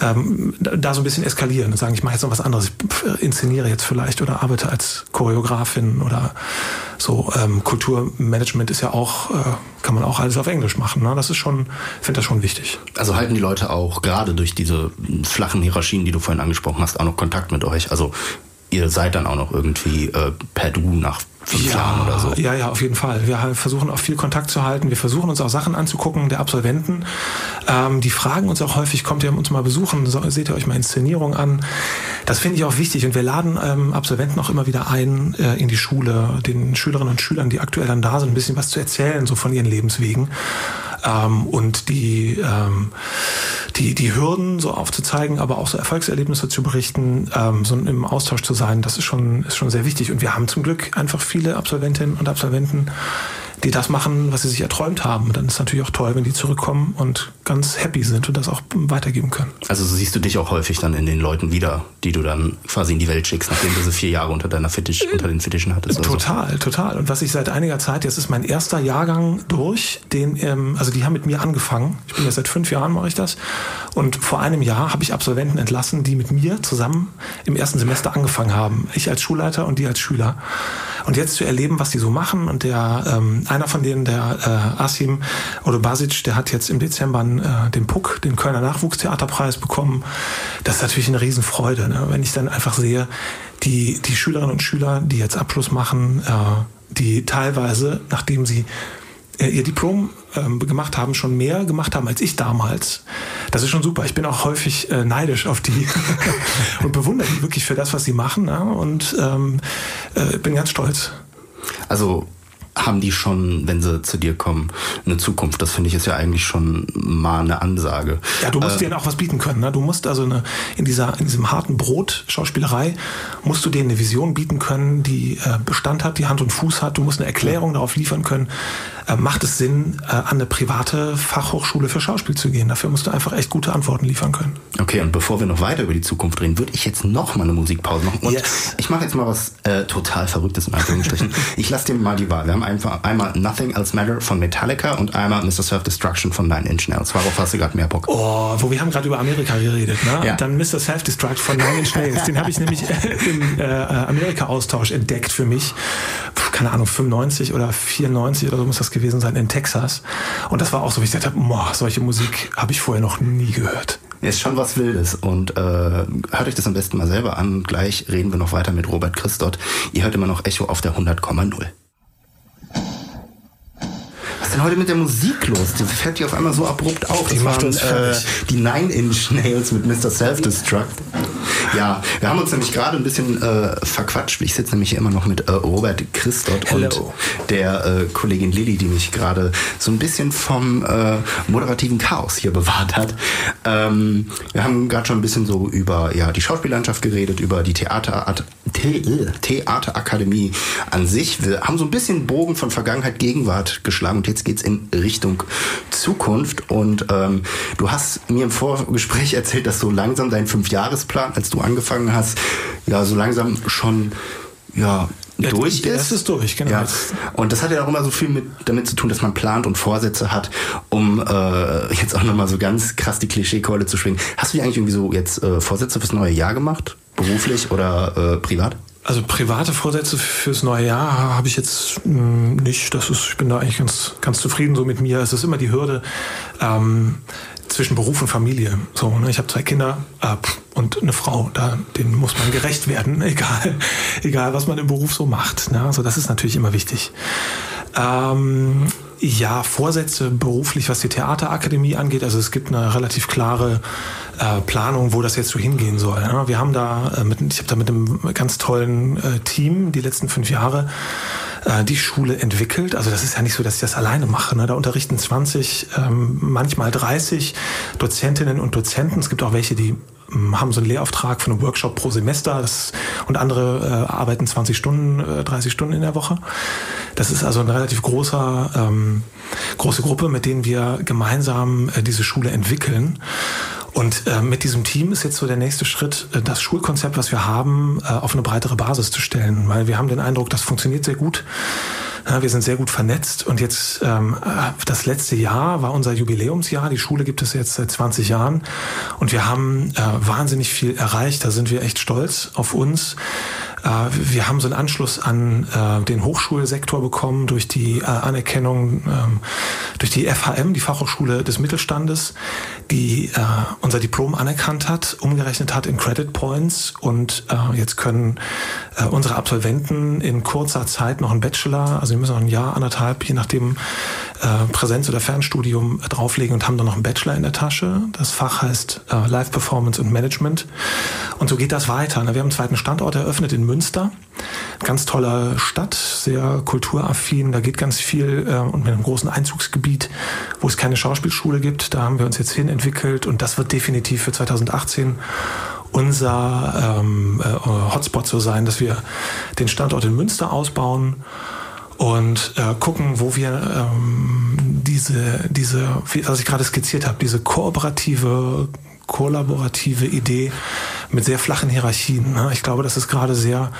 ähm, da so ein bisschen eskalieren und sagen, ich mache jetzt noch was anderes, ich inszeniere jetzt vielleicht oder arbeite als Choreografin oder so. Ähm, Kulturmanagement ist ja auch, äh, kann man auch alles auf Englisch machen. Ne? Das ist schon, finde das schon wichtig. Also halten die Leute auch gerade durch diese flachen Hierarchien, die du vorhin angesprochen hast, auch noch Kontakt mit euch? Also ihr seid dann auch noch irgendwie äh, per Du nach fünf ja, Jahren oder so. Ja, ja, auf jeden Fall. Wir versuchen auch viel Kontakt zu halten. Wir versuchen uns auch Sachen anzugucken der Absolventen. Ähm, die fragen uns auch häufig, kommt ihr uns mal besuchen, so, seht ihr euch mal Inszenierung an. Das finde ich auch wichtig und wir laden ähm, Absolventen auch immer wieder ein äh, in die Schule, den Schülerinnen und Schülern, die aktuell dann da sind, ein bisschen was zu erzählen, so von ihren Lebenswegen. Ähm, und die, ähm, die, die Hürden so aufzuzeigen, aber auch so Erfolgserlebnisse zu berichten, ähm, so im Austausch zu sein, das ist schon, ist schon sehr wichtig. Und wir haben zum Glück einfach viele Absolventinnen und Absolventen, die das machen, was sie sich erträumt haben. Und dann ist es natürlich auch toll, wenn die zurückkommen und ganz happy sind und das auch weitergeben können. Also so siehst du dich auch häufig dann in den Leuten wieder, die du dann quasi in die Welt schickst, nachdem du sie vier Jahre unter deiner Fittisch, unter den Fittichen hattest. oder so. Total, total. Und was ich seit einiger Zeit, jetzt ist mein erster Jahrgang durch, den, ähm, also die haben mit mir angefangen. Ich bin ja seit fünf Jahren mache ich das. Und vor einem Jahr habe ich Absolventen entlassen, die mit mir zusammen im ersten Semester angefangen haben. Ich als Schulleiter und die als Schüler. Und jetzt zu erleben, was die so machen. Und der ähm, einer von denen, der äh, Asim Odobasic, der hat jetzt im Dezember äh, den Puck, den Kölner Nachwuchstheaterpreis bekommen. Das ist natürlich eine Riesenfreude, ne? wenn ich dann einfach sehe, die, die Schülerinnen und Schüler, die jetzt Abschluss machen, äh, die teilweise, nachdem sie äh, ihr Diplom ähm, gemacht haben, schon mehr gemacht haben als ich damals. Das ist schon super. Ich bin auch häufig äh, neidisch auf die und bewundere die wirklich für das, was sie machen. Ja? Und ähm, äh, bin ganz stolz. Also haben die schon, wenn sie zu dir kommen, eine Zukunft. Das finde ich ist ja eigentlich schon mal eine Ansage. Ja, du musst Äh, denen auch was bieten können. Ne? Du musst also eine, in, dieser, in diesem harten Brot Schauspielerei, musst du denen eine Vision bieten können, die äh, Bestand hat, die Hand und Fuß hat. Du musst eine Erklärung darauf liefern können. Äh, macht es Sinn, äh, an eine private Fachhochschule für Schauspiel zu gehen? Dafür musst du einfach echt gute Antworten liefern können. Okay, und bevor wir noch weiter über die Zukunft reden, würde ich jetzt noch mal eine Musikpause machen. Und Yes. ich mache jetzt mal was äh, total Verrücktes in Anführungsstrichen. ich lasse dir mal die Wahl. Wir haben einfach einmal Nothing Else Matter von Metallica und einmal Mr. Self-Destruction von Nine Inch Nails. Worauf hast du gerade mehr Bock? Oh, wo wir haben gerade über Amerika geredet, ne? Ja. Dann Mr. Self-Destruct von Nine Inch Nails. Den habe ich nämlich äh, im äh, Amerika-Austausch entdeckt für mich. Puh, keine Ahnung, 95 oder 94 oder so muss das gewesen sein in Texas. Und das war auch so, wie ich gesagt habe, solche Musik habe ich vorher noch nie gehört. Ist schon was Wildes und äh, hört euch das am besten mal selber an. Gleich reden wir noch weiter mit Robert Christot. Ihr hört immer noch Echo auf der 100,0. Was ist denn heute mit der Musik los? Die fällt die auf einmal so abrupt auf. Die Das macht waren, uns äh, die Nine Inch Nails mit Mr. Self-Destruct. Ja, wir haben uns nämlich gerade ein bisschen äh, verquatscht. Ich sitze nämlich hier immer noch mit äh, Robert Christot und der äh, Kollegin Lilly, die mich gerade so ein bisschen vom äh, moderativen Chaos hier bewahrt hat. Ähm, wir haben gerade schon ein bisschen so über ja, die Schauspiellandschaft geredet, über die Theaterart Theaterakademie an sich. Wir haben so ein bisschen Bogen von Vergangenheit, Gegenwart geschlagen und jetzt geht's in Richtung Zukunft. Und ähm, du hast mir im Vorgespräch erzählt, dass so langsam dein Fünfjahresplan, als du angefangen hast, ja, so langsam schon ja, durch ist. erste ist durch, genau. Ja. Und das hat ja auch immer so viel mit, damit zu tun, dass man plant und Vorsätze hat, um äh, jetzt auch nochmal so ganz krass die Klischeekeule zu schwingen. Hast du dir eigentlich irgendwie so jetzt äh, Vorsätze fürs neue Jahr gemacht? Beruflich oder äh, privat? Also private Vorsätze fürs neue Jahr habe ich jetzt mh, nicht. Das ist, ich bin da eigentlich ganz, ganz zufrieden so mit mir. Es ist immer die Hürde ähm, zwischen Beruf und Familie. So, ne? Ich habe zwei Kinder äh, und eine Frau. Da, denen muss man gerecht werden, egal, egal was man im Beruf so macht. Ne? Also das ist natürlich immer wichtig. Ähm, ja, Vorsätze beruflich, was die Theaterakademie angeht. Also es gibt eine relativ klare äh, Planung, wo das jetzt so hingehen soll. Ja? Wir haben da, äh, mit, ich habe da mit einem ganz tollen äh, Team die letzten fünf Jahre äh, die Schule entwickelt. Also das ist ja nicht so, dass ich das alleine mache. Ne? Da unterrichten 20, ähm, manchmal 30 Dozentinnen und Dozenten. Es gibt auch welche, die haben so einen Lehrauftrag von einem Workshop pro Semester das, und andere äh, arbeiten 20 Stunden, äh, 30 Stunden in der Woche. Das ist also eine relativ großer, ähm, große Gruppe, mit denen wir gemeinsam äh, diese Schule entwickeln. Und äh, mit diesem Team ist jetzt so der nächste Schritt, äh, das Schulkonzept, was wir haben, äh, auf eine breitere Basis zu stellen. Weil wir haben den Eindruck, das funktioniert sehr gut. Ja, wir sind sehr gut vernetzt und jetzt ähm, das letzte Jahr war unser Jubiläumsjahr. Die Schule gibt es jetzt seit 20 Jahren und wir haben äh, wahnsinnig viel erreicht. Da sind wir echt stolz auf uns. Äh, wir haben so einen Anschluss an äh, den Hochschulsektor bekommen durch die äh, Anerkennung ähm, durch die FHM, die Fachhochschule des Mittelstandes, die unser Diplom anerkannt hat, umgerechnet hat in Credit Points und jetzt können unsere Absolventen in kurzer Zeit noch einen Bachelor, also wir müssen noch ein Jahr, anderthalb, je nachdem Präsenz- oder Fernstudium drauflegen und haben dann noch einen Bachelor in der Tasche. Das Fach heißt Live Performance und Management. Und so geht das weiter. Ne? Wir haben einen zweiten Standort eröffnet in Münster. Ganz tolle Stadt, sehr kulturaffin. Da geht ganz viel äh, und mit einem großen Einzugsgebiet, wo es keine Schauspielschule gibt. Da haben wir uns jetzt hin entwickelt und das wird definitiv für 2018 unser ähm, äh, Hotspot so sein, dass wir den Standort in Münster ausbauen und äh, gucken, wo wir ähm, diese, diese, was ich gerade skizziert habe, diese kooperative, kollaborative Idee mit sehr flachen Hierarchien. Ne? Ich glaube, das ist gerade sehr,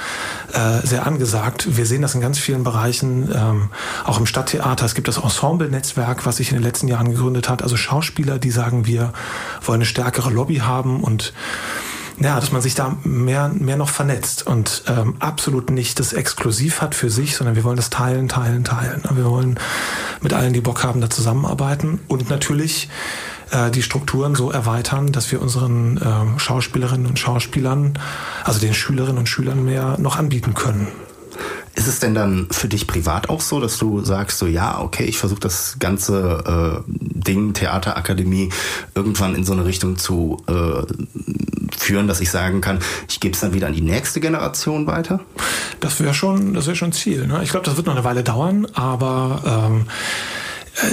äh, sehr angesagt. Wir sehen das in ganz vielen Bereichen, ähm, auch im Stadttheater. Es gibt das Ensemble-Netzwerk, was sich in den letzten Jahren gegründet hat. Also Schauspieler, die sagen, wir wollen eine stärkere Lobby haben und ja, dass man sich da mehr, mehr noch vernetzt und ähm, absolut nicht das exklusiv hat für sich, sondern wir wollen das teilen, teilen, teilen. Wir wollen mit allen, die Bock haben, da zusammenarbeiten und natürlich äh, die Strukturen so erweitern, dass wir unseren äh, Schauspielerinnen und Schauspielern, also den Schülerinnen und Schülern mehr noch anbieten können. Ist es denn dann für dich privat auch so, dass du sagst, so ja, okay, ich versuche das ganze äh, Ding, Theaterakademie, irgendwann in so eine Richtung zu äh, führen, dass ich sagen kann, ich gebe es dann wieder an die nächste Generation weiter? Das wäre schon, das wäre schon Ziel. Ne? Ich glaube, das wird noch eine Weile dauern, aber ähm,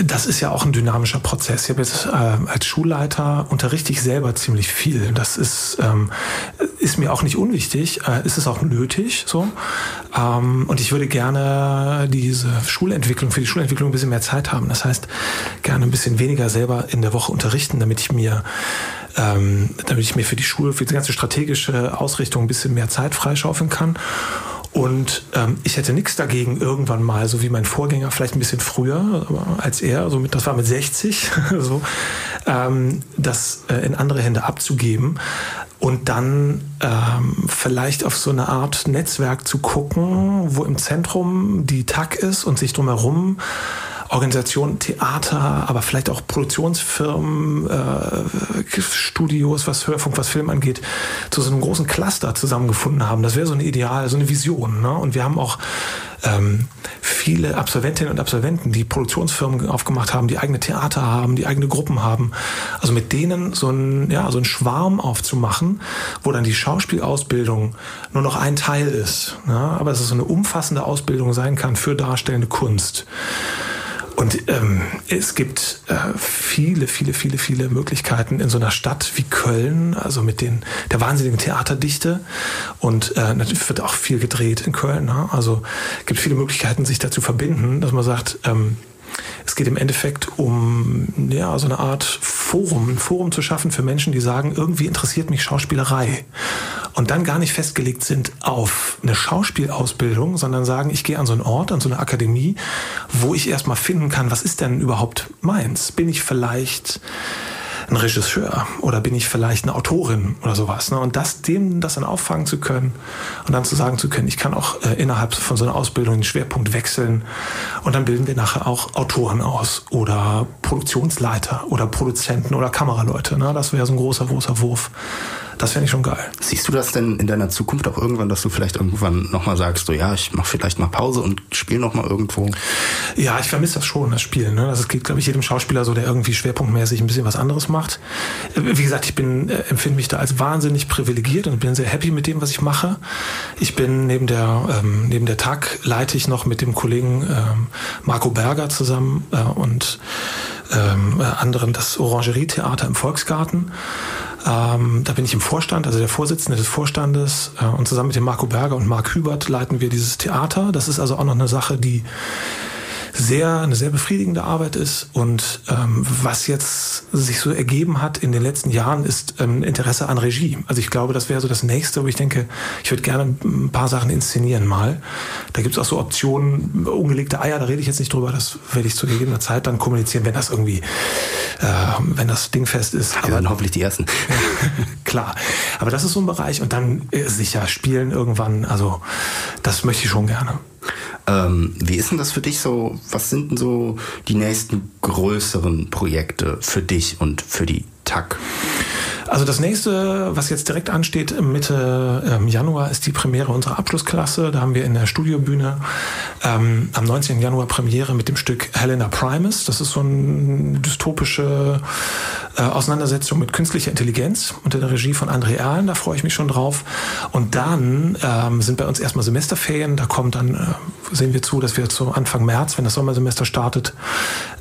das ist ja auch ein dynamischer Prozess. Ich habe jetzt äh, als Schulleiter unterrichte ich selber ziemlich viel. Das ist, ähm, ist mir auch nicht unwichtig, äh, ist es auch nötig so. Ähm, und ich würde gerne diese Schulentwicklung, für die Schulentwicklung ein bisschen mehr Zeit haben. Das heißt, gerne ein bisschen weniger selber in der Woche unterrichten, damit ich mir ähm, damit ich mir für die Schule, für die ganze strategische Ausrichtung ein bisschen mehr Zeit freischaufeln kann. Und ähm, ich hätte nichts dagegen, irgendwann mal, so wie mein Vorgänger, vielleicht ein bisschen früher als er, so mit, das war mit 60, so, ähm, das äh, in andere Hände abzugeben und dann ähm, vielleicht auf so eine Art Netzwerk zu gucken, wo im Zentrum die TAG ist und sich drumherum Organisationen, Theater, aber vielleicht auch Produktionsfirmen, äh, Studios, was Hörfunk, was Film angeht, zu so einem großen Cluster zusammengefunden haben. Das wäre so ein Ideal, so eine Vision. Ne? Und wir haben auch ähm, viele Absolventinnen und Absolventen, die Produktionsfirmen aufgemacht haben, die eigene Theater haben, die eigene Gruppen haben. Also mit denen so ein, ja, so ein Schwarm aufzumachen, wo dann die Schauspielausbildung nur noch ein Teil ist. Ne? Aber es ist so eine umfassende Ausbildung sein kann für darstellende Kunst. Und ähm, es gibt äh, viele, viele, viele, viele Möglichkeiten in so einer Stadt wie Köln, also mit den der wahnsinnigen Theaterdichte. Und äh, natürlich wird auch viel gedreht in Köln. Ne? Also gibt viele Möglichkeiten, sich da zu verbinden, dass man sagt, ähm, es geht im Endeffekt um ja, so eine Art Forum, ein Forum zu schaffen für Menschen, die sagen, irgendwie interessiert mich Schauspielerei. Und dann gar nicht festgelegt sind auf eine Schauspielausbildung, sondern sagen, ich gehe an so einen Ort, an so eine Akademie, wo ich erstmal finden kann, was ist denn überhaupt meins? Bin ich vielleicht ein Regisseur oder bin ich vielleicht eine Autorin oder sowas. Ne? Und das, dem das dann auffangen zu können und dann zu sagen zu können, ich kann auch äh, innerhalb von so einer Ausbildung den Schwerpunkt wechseln und dann bilden wir nachher auch Autoren aus oder Produktionsleiter oder Produzenten oder Kameraleute. Ne? Das wäre so ein großer, großer Wurf. Das fände ich schon geil. Siehst du das denn in deiner Zukunft auch irgendwann, dass du vielleicht irgendwann nochmal sagst, so ja, ich mache vielleicht mal Pause und spiele nochmal irgendwo? Ja, ich vermisse das schon, das Spielen. Ne? Das geht, glaube ich, jedem Schauspieler so, der irgendwie schwerpunktmäßig ein bisschen was anderes macht. Wie gesagt, ich bin, äh, empfinde mich da als wahnsinnig privilegiert und bin sehr happy mit dem, was ich mache. Ich bin neben der, ähm, neben der Tag leite ich noch mit dem Kollegen ähm, Marco Berger zusammen äh, und ähm, anderen das Orangerietheater im Volksgarten. Ähm, da bin ich im Vorstand, also der Vorsitzende des Vorstandes. Äh, und zusammen mit dem Marco Berger und Marc Hubert leiten wir dieses Theater. Das ist also auch noch eine Sache, die sehr, eine sehr befriedigende Arbeit ist. Und ähm, was jetzt sich so ergeben hat in den letzten Jahren, ist ähm, Interesse an Regie. Also ich glaube, das wäre so das Nächste, wo ich denke, ich würde gerne ein paar Sachen inszenieren mal. Da gibt es auch so Optionen, ungelegte Eier, da rede ich jetzt nicht drüber, das werde ich zu gegebener Zeit dann kommunizieren, wenn das irgendwie, äh, wenn das Ding fest ist. Wir werden hoffentlich die Ersten. Klar. Aber das ist so ein Bereich und dann äh, sicher spielen irgendwann, also das möchte ich schon gerne. Ähm, wie ist denn das für dich so? Was sind denn so die nächsten größeren Projekte für dich und für die TAC? Also das nächste, was jetzt direkt ansteht, Mitte ähm, Januar, ist die Premiere unserer Abschlussklasse. Da haben wir in der Studiobühne ähm, am 19. Januar Premiere mit dem Stück Helena Primus. Das ist so eine dystopische äh, Auseinandersetzung mit künstlicher Intelligenz unter der Regie von André Erlen. Da freue ich mich schon drauf. Und dann ähm, sind bei uns erstmal Semesterferien. Da kommt dann, äh, sehen wir zu, dass wir zu Anfang März, wenn das Sommersemester startet,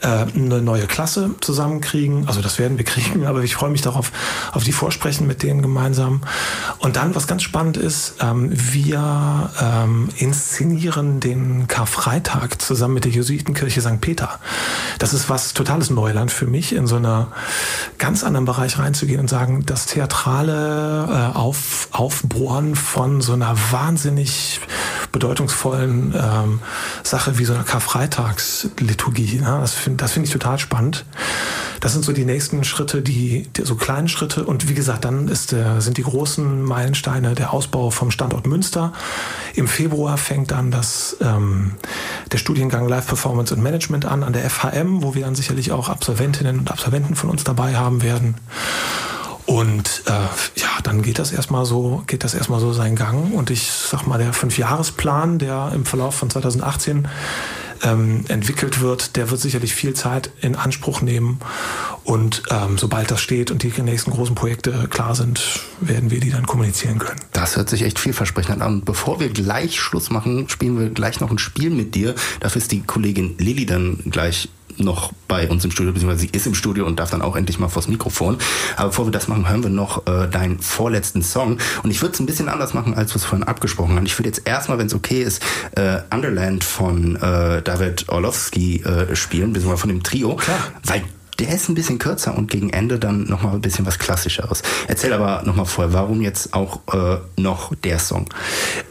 äh, eine neue Klasse zusammenkriegen. Also das werden wir kriegen, aber ich freue mich darauf, auf die Vorsprechen mit denen gemeinsam. Und dann, was ganz spannend ist, ähm, wir ähm, inszenieren den Karfreitag zusammen mit der Jesuitenkirche St. Peter. Das ist was totales Neuland für mich, in so einer ganz anderen Bereich reinzugehen und sagen, das theatrale äh, auf, Aufbohren von so einer wahnsinnig bedeutungsvollen ähm, Sache wie so einer Karfreitagsliturgie. Ne? Das finde das find ich total spannend. Das sind so die nächsten Schritte, die, die so kleinen Schritte. Und wie gesagt, dann ist der, sind die großen Meilensteine der Ausbau vom Standort Münster. Im Februar fängt dann das, ähm, der Studiengang Live Performance und Management an an der FHM, wo wir dann sicherlich auch Absolventinnen und Absolventen von uns dabei haben werden. Und äh, ja, dann geht das erstmal so, geht das erstmal so seinen Gang. Und ich sag mal, der Fünfjahresplan, der im Verlauf von 2018 ähm, entwickelt wird, der wird sicherlich viel Zeit in Anspruch nehmen. Und ähm, sobald das steht und die nächsten großen Projekte klar sind, werden wir die dann kommunizieren können. Das hört sich echt vielversprechend an. Bevor wir gleich Schluss machen, spielen wir gleich noch ein Spiel mit dir. Dafür ist die Kollegin Lilly dann gleich noch bei uns im Studio, beziehungsweise sie ist im Studio und darf dann auch endlich mal vors Mikrofon. Aber bevor wir das machen, hören wir noch äh, deinen vorletzten Song. Und ich würde es ein bisschen anders machen, als wir es vorhin abgesprochen haben. Ich würde jetzt erstmal, wenn es okay ist, äh, Underland von äh, David Orlowski äh, spielen, beziehungsweise von dem Trio. Klar. Weil der ist ein bisschen kürzer und gegen Ende dann nochmal ein bisschen was Klassischeres. Erzähl aber nochmal vorher, warum jetzt auch äh, noch der Song?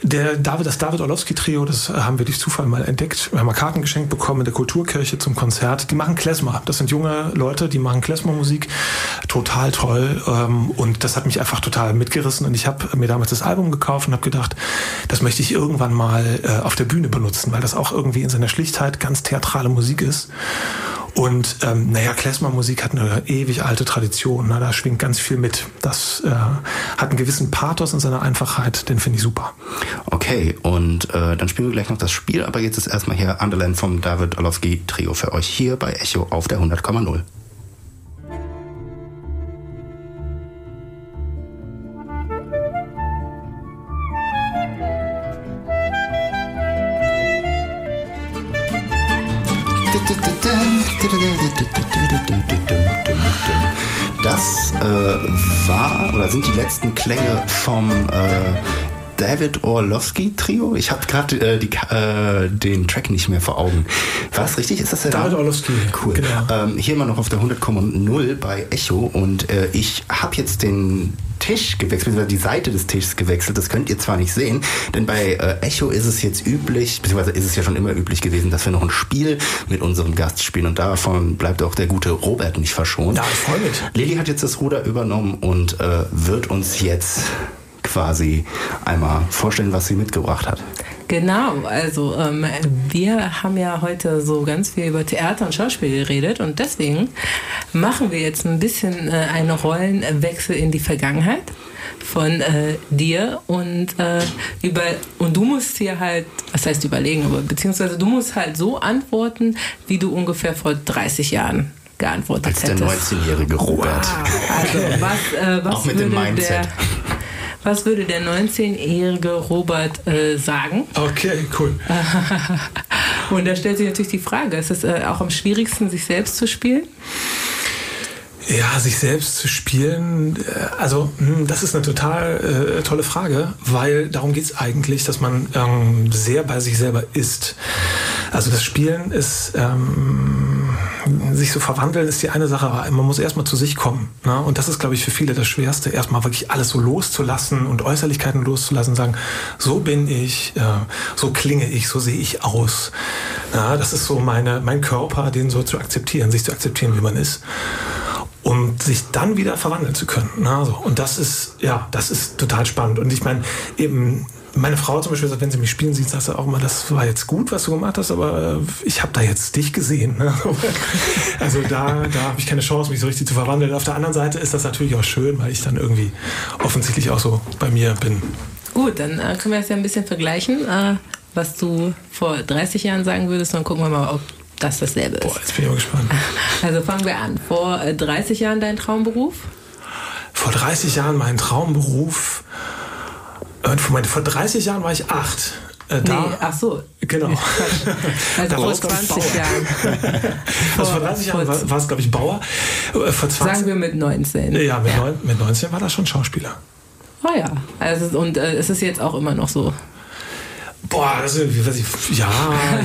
Der David, das David Orlowski-Trio, das haben wir durch Zufall mal entdeckt. Wir haben mal Karten geschenkt bekommen in der Kulturkirche zum Konzert. Die machen Klezmer. Das sind junge Leute, die machen Klezmer-Musik. Total toll. Ähm, und das hat mich einfach total mitgerissen. Und ich habe mir damals das Album gekauft und habe gedacht, das möchte ich irgendwann mal äh, auf der Bühne benutzen, weil das auch irgendwie in seiner Schlichtheit ganz theatrale Musik ist. Und ähm, naja, Klezmer-Musik hat eine ewig alte Tradition. Ne? Da schwingt ganz viel mit. Das äh, hat einen gewissen Pathos in seiner Einfachheit, den finde ich super. Okay, und äh, dann spielen wir gleich noch das Spiel, aber jetzt ist erstmal hier Underland vom David Orlowski Trio für euch hier bei Echo auf der 100,0. War oder sind die letzten Klänge vom äh, David Orlowski Trio. Ich habe gerade äh, äh, den Track nicht mehr vor Augen. War es richtig? Ist das der David Name? Orlowski, Cool. genau. Ähm, hier immer noch auf der 100,0 bei Echo und äh, ich habe jetzt den Tisch gewechselt, beziehungsweise die Seite des Tisches gewechselt. Das könnt ihr zwar nicht sehen, denn bei äh, Echo ist es jetzt üblich, beziehungsweise ist es ja schon immer üblich gewesen, dass wir noch ein Spiel mit unserem Gast spielen und davon bleibt auch der gute Robert nicht verschont. Ja, ich freu mich. Lilly hat jetzt das Ruder übernommen und äh, wird uns jetzt quasi einmal vorstellen, was sie mitgebracht hat. Genau, also ähm, wir haben ja heute so ganz viel über Theater und Schauspiel geredet und deswegen machen wir jetzt ein bisschen äh, einen Rollenwechsel in die Vergangenheit von äh, dir und äh, über und du musst hier halt, was heißt überlegen, aber beziehungsweise du musst halt so antworten, wie du ungefähr vor 30 Jahren geantwortet Als der hättest. 19-jährige Robert. Also was, äh, was Auch mit dem würde Mindset. der was würde der 19-jährige Robert äh, sagen? Okay, cool. Und da stellt sich natürlich die Frage, ist es äh, auch am schwierigsten, sich selbst zu spielen? Ja, sich selbst zu spielen, äh, also hm, das ist eine total äh, tolle Frage, weil darum geht es eigentlich, dass man ähm, sehr bei sich selber ist. Also das Spielen ist, ähm, sich so verwandeln ist die eine Sache, aber man muss erstmal zu sich kommen. Ne? Und das ist, glaube ich, für viele das Schwerste, erstmal wirklich alles so loszulassen und Äußerlichkeiten loszulassen, sagen, so bin ich, äh, so klinge ich, so sehe ich aus. Ja, das ist so meine, mein Körper, den so zu akzeptieren, sich zu akzeptieren, wie man ist um sich dann wieder verwandeln zu können. Ne? So. Und das ist, ja, das ist total spannend. Und ich meine, eben, meine Frau zum Beispiel sagt, wenn sie mich spielen sieht, sagt sie auch immer, das war jetzt gut, was du gemacht hast, aber äh, ich habe da jetzt dich gesehen. Ne? Also da, da habe ich keine Chance, mich so richtig zu verwandeln. Auf der anderen Seite ist das natürlich auch schön, weil ich dann irgendwie offensichtlich auch so bei mir bin. Gut, dann äh, können wir das ja ein bisschen vergleichen, äh, was du vor 30 Jahren sagen würdest. Dann gucken wir mal, ob das dasselbe ist. Boah, jetzt bin ich mal gespannt. Also fangen wir an. Vor äh, 30 Jahren dein Traumberuf? Vor 30 Jahren mein Traumberuf. Äh, Vor, vor 30 Jahren war ich acht. Äh, da, nee, ach so. Genau. Also vor Daraus kommt 20 Bauer. Jahren. Also vor 30 Jahren war, war es, glaube ich, Bauer. Äh, Vor 20, Sagen wir mit 19. ja, mit, Neun, mit 19 war das schon Schauspieler. Oh ja. Also, und äh, es ist jetzt auch immer noch so. Boah, ist, weiß ich, ja,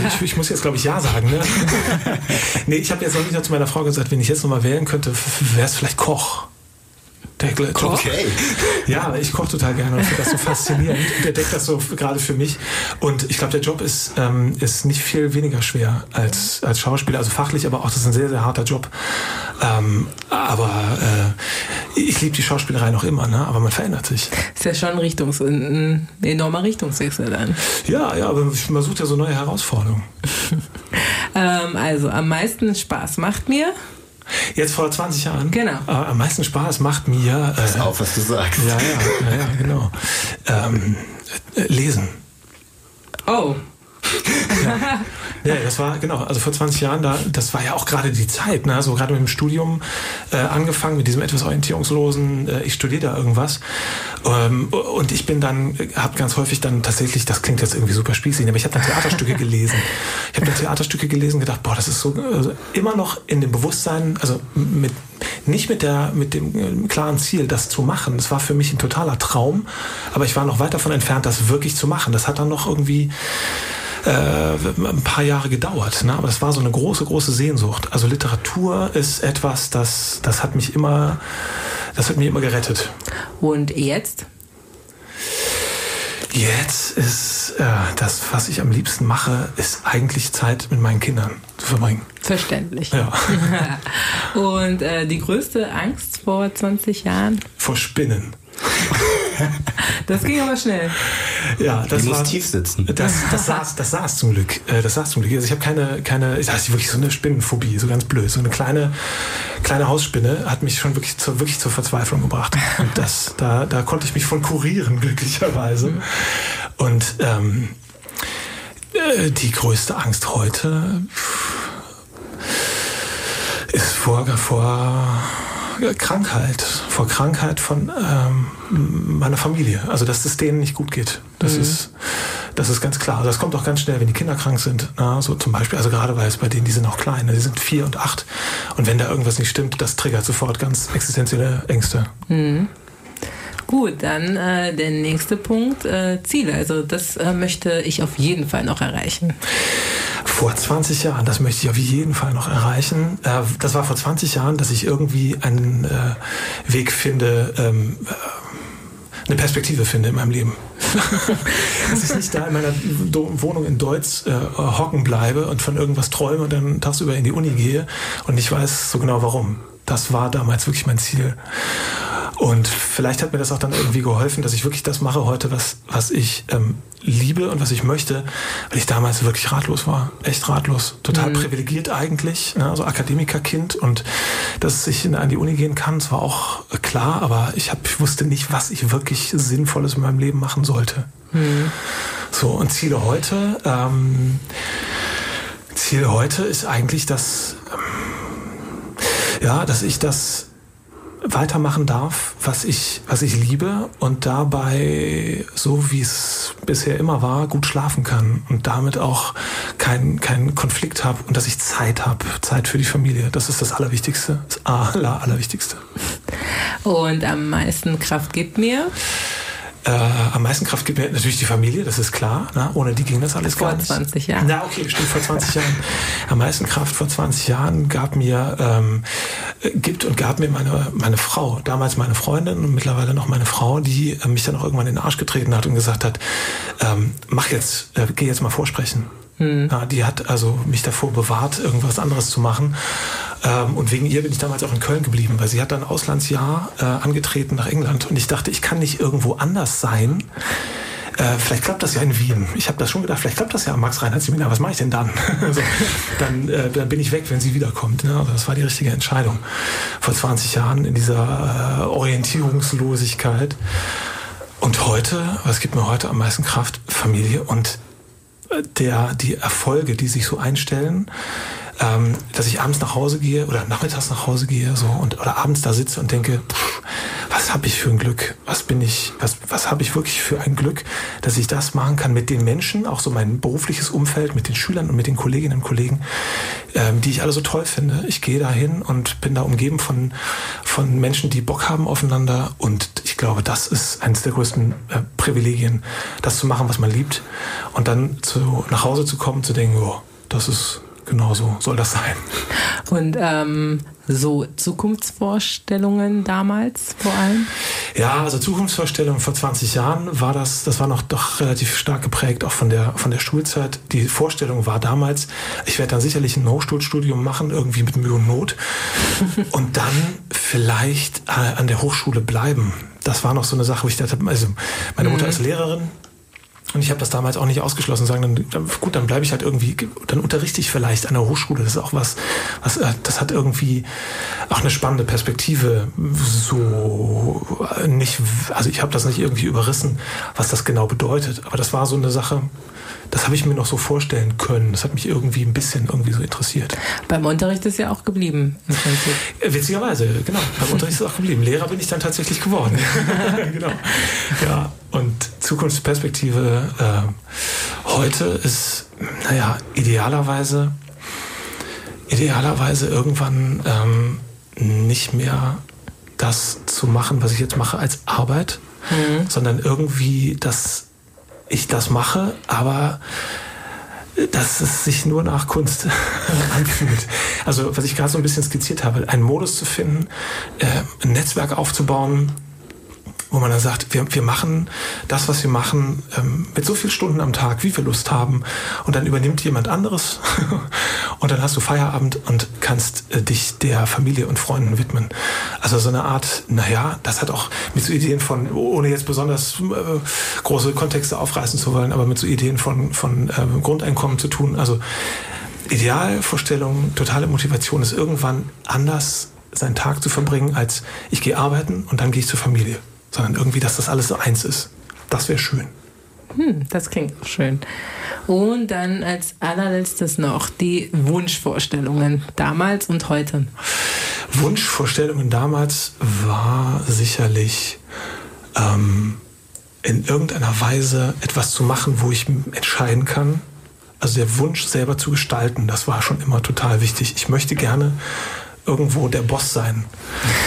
ich, ich muss jetzt, glaube ich, ja sagen. Ne? nee, ich habe jetzt noch nicht zu meiner Frau gesagt, wenn ich jetzt nochmal wählen könnte, wäre es vielleicht Koch. Der. Okay. Ja, ich koche total gerne und finde das so faszinierend. Der deckt das so gerade für mich. Und ich glaube, der Job ist, ähm, ist nicht viel weniger schwer als, als Schauspieler, also fachlich, aber auch das ist ein sehr, sehr harter Job. Ähm, aber äh, ich liebe die Schauspielerei noch immer, ne? aber man verändert sich. Ist ja schon ein, Richtungs ein ein enormer Richtungswechsel dann. Ja, ja, aber man sucht ja so neue Herausforderungen. Ähm, also am meisten Spaß macht mir. Jetzt vor 20 Jahren. Genau. Äh, am meisten Spaß macht mir. Äh, Pass auf, was du sagst. ja, ja, ja, ja, genau. Ähm, äh, lesen. Oh. Ja, das war, genau, also vor 20 Jahren, da, das war ja auch gerade die Zeit, ne? so gerade mit dem Studium äh, angefangen, mit diesem etwas orientierungslosen, äh, ich studiere da irgendwas. Ähm, und ich bin dann, habe ganz häufig dann tatsächlich, das klingt jetzt irgendwie super spießig, aber ich habe dann Theaterstücke gelesen. Ich habe dann Theaterstücke gelesen und gedacht, boah, das ist so also immer noch in dem Bewusstsein, also mit nicht mit der mit dem äh, klaren Ziel, das zu machen. Das war für mich ein totaler Traum, aber ich war noch weit davon entfernt, das wirklich zu machen. Das hat dann noch irgendwie äh, ein paar Jahre gedauert. Ne? Aber das war so eine große, große Sehnsucht. Also Literatur ist etwas, das, das hat mich immer, das hat mich immer gerettet. Und jetzt? Jetzt ist äh, das, was ich am liebsten mache, ist eigentlich Zeit mit meinen Kindern zu verbringen. Verständlich. Ja. Und äh, die größte Angst vor 20 Jahren? Vor Spinnen. Das ging aber schnell. Ja, das muss war, tief sitzen. Das, das, saß, das saß zum Glück. Äh, Das saß zum Glück. Also ich habe keine, keine, das ist wirklich so eine Spinnenphobie, so ganz blöd. So eine kleine, kleine Hausspinne hat mich schon wirklich, zur, wirklich zur Verzweiflung gebracht. Und das, da, da konnte ich mich von kurieren, glücklicherweise. Und ähm, äh, die größte Angst heute ist vor, vor Krankheit, vor Krankheit von ähm, meiner Familie. Also dass es denen nicht gut geht. Das ist, Das ist ganz klar. Das kommt auch ganz schnell, wenn die Kinder krank sind. Na, so zum Beispiel, also gerade weil es bei denen, die sind noch klein, ne, die sind vier und acht. Und wenn da irgendwas nicht stimmt, das triggert sofort ganz existenzielle Ängste. Mhm. Gut, dann äh, der nächste Punkt, äh, Ziele. Also das äh, möchte ich auf jeden Fall noch erreichen. Vor 20 Jahren, das möchte ich auf jeden Fall noch erreichen. Äh, das war vor 20 Jahren, dass ich irgendwie einen äh, Weg finde, ähm, äh, eine Perspektive finde in meinem Leben. dass ich nicht da in meiner Wohnung in Deutsch äh, hocken bleibe und von irgendwas träume und dann tagsüber in die Uni gehe und ich weiß so genau warum. Das war damals wirklich mein Ziel. Und vielleicht hat mir das auch dann irgendwie geholfen, dass ich wirklich das mache heute, was, was ich ähm, liebe und was ich möchte, weil ich damals wirklich ratlos war. Echt ratlos. Total mhm. privilegiert eigentlich. Ne? Also Akademikerkind und dass ich in, an die Uni gehen kann, das war auch klar, aber ich, hab, ich wusste nicht, was ich wirklich Sinnvolles in meinem Leben machen sollte. Mhm. So, und Ziele heute, ähm, Ziel heute ist eigentlich, dass, ähm, ja, dass ich das weitermachen darf, was ich, was ich liebe und dabei, so wie es bisher immer war, gut schlafen kann und damit auch keinen keinen Konflikt habe und dass ich Zeit habe, Zeit für die Familie. Das ist das Allerwichtigste, das Aller, Allerwichtigste. Und am meisten Kraft gibt mir? Äh, am meisten Kraft gibt mir natürlich die Familie, das ist klar. Na, ohne die ging das alles vor gar nicht. Vor 20 Jahren. Na, okay, stimmt, vor 20 Jahren. Am meisten Kraft vor 20 Jahren gab mir, ähm, gibt und gab mir meine, meine Frau, damals meine Freundin und mittlerweile noch meine Frau, die äh, mich dann auch irgendwann in den Arsch getreten hat und gesagt hat, ähm, mach jetzt, äh, geh jetzt mal vorsprechen. Hm. Ja, die hat also mich davor bewahrt, irgendwas anderes zu machen. Ähm, und wegen ihr bin ich damals auch in Köln geblieben, weil sie hat dann ein Auslandsjahr äh, angetreten nach England. Und ich dachte, ich kann nicht irgendwo anders sein. Äh, vielleicht klappt das ja in Wien. Ich habe das schon gedacht, vielleicht klappt das ja am Max-Reinhardt-Seminar. Was mache ich denn dann? also, dann, äh, dann bin ich weg, wenn sie wiederkommt. Ne? Also das war die richtige Entscheidung. Vor 20 Jahren in dieser äh, Orientierungslosigkeit. Und heute, was gibt mir heute am meisten Kraft? Familie und der, die Erfolge, die sich so einstellen, ähm, dass ich abends nach Hause gehe oder nachmittags nach Hause gehe so und oder abends da sitze und denke, pff, was habe ich für ein Glück? Was bin ich? Was was habe ich wirklich für ein Glück, dass ich das machen kann mit den Menschen, auch so mein berufliches Umfeld, mit den Schülern und mit den Kolleginnen und Kollegen, ähm, die ich alle so toll finde. Ich gehe da hin und bin da umgeben von von Menschen, die Bock haben aufeinander und ich glaube, das ist eines der größten äh, Privilegien, das zu machen, was man liebt und dann zu nach Hause zu kommen, zu denken, oh, das ist genau so soll das sein. Und ähm, so Zukunftsvorstellungen damals vor allem? Ja, also Zukunftsvorstellungen vor 20 Jahren war das, das war noch doch relativ stark geprägt, auch von der, von der Schulzeit. Die Vorstellung war damals, ich werde dann sicherlich ein Hochschulstudium machen, irgendwie mit Mühe und Not. und dann vielleicht äh, an der Hochschule bleiben. Das war noch so eine Sache, wo ich dachte, also meine Mutter mhm. ist Lehrerin, und ich habe das damals auch nicht ausgeschlossen, sagen, dann, dann gut, dann bleibe ich halt irgendwie, dann unterrichte ich vielleicht an der Hochschule. Das ist auch was, was äh, das hat irgendwie auch eine spannende Perspektive. So nicht, also ich habe das nicht irgendwie überrissen, was das genau bedeutet. Aber das war so eine Sache, das habe ich mir noch so vorstellen können. Das hat mich irgendwie ein bisschen irgendwie so interessiert. Beim Unterricht ist ja auch geblieben. Äh, witzigerweise, genau. Beim Unterricht ist auch geblieben. Lehrer bin ich dann tatsächlich geworden. genau. Ja, und Zukunftsperspektive äh, heute ist, naja, idealerweise, idealerweise irgendwann ähm, nicht mehr das zu machen, was ich jetzt mache als Arbeit, mhm. sondern irgendwie das ich das mache, aber dass es sich nur nach Kunst anfühlt. Also was ich gerade so ein bisschen skizziert habe, einen Modus zu finden, äh, ein Netzwerk aufzubauen, wo man dann sagt, wir, wir machen das, was wir machen, ähm, mit so vielen Stunden am Tag, wie wir Lust haben. Und dann übernimmt jemand anderes und dann hast du Feierabend und kannst äh, dich der Familie und Freunden widmen. Also so eine Art, naja, das hat auch mit so Ideen von, ohne jetzt besonders äh, große Kontexte aufreißen zu wollen, aber mit so Ideen von, von äh, Grundeinkommen zu tun. Also Idealvorstellung, totale Motivation ist irgendwann anders seinen Tag zu verbringen, als ich gehe arbeiten und dann gehe ich zur Familie sondern irgendwie, dass das alles so eins ist. Das wäre schön. Hm, das klingt auch schön. Und dann als allerletztes noch die Wunschvorstellungen damals und heute. Wunschvorstellungen damals war sicherlich ähm, in irgendeiner Weise etwas zu machen, wo ich entscheiden kann. Also der Wunsch selber zu gestalten, das war schon immer total wichtig. Ich möchte gerne irgendwo der Boss sein.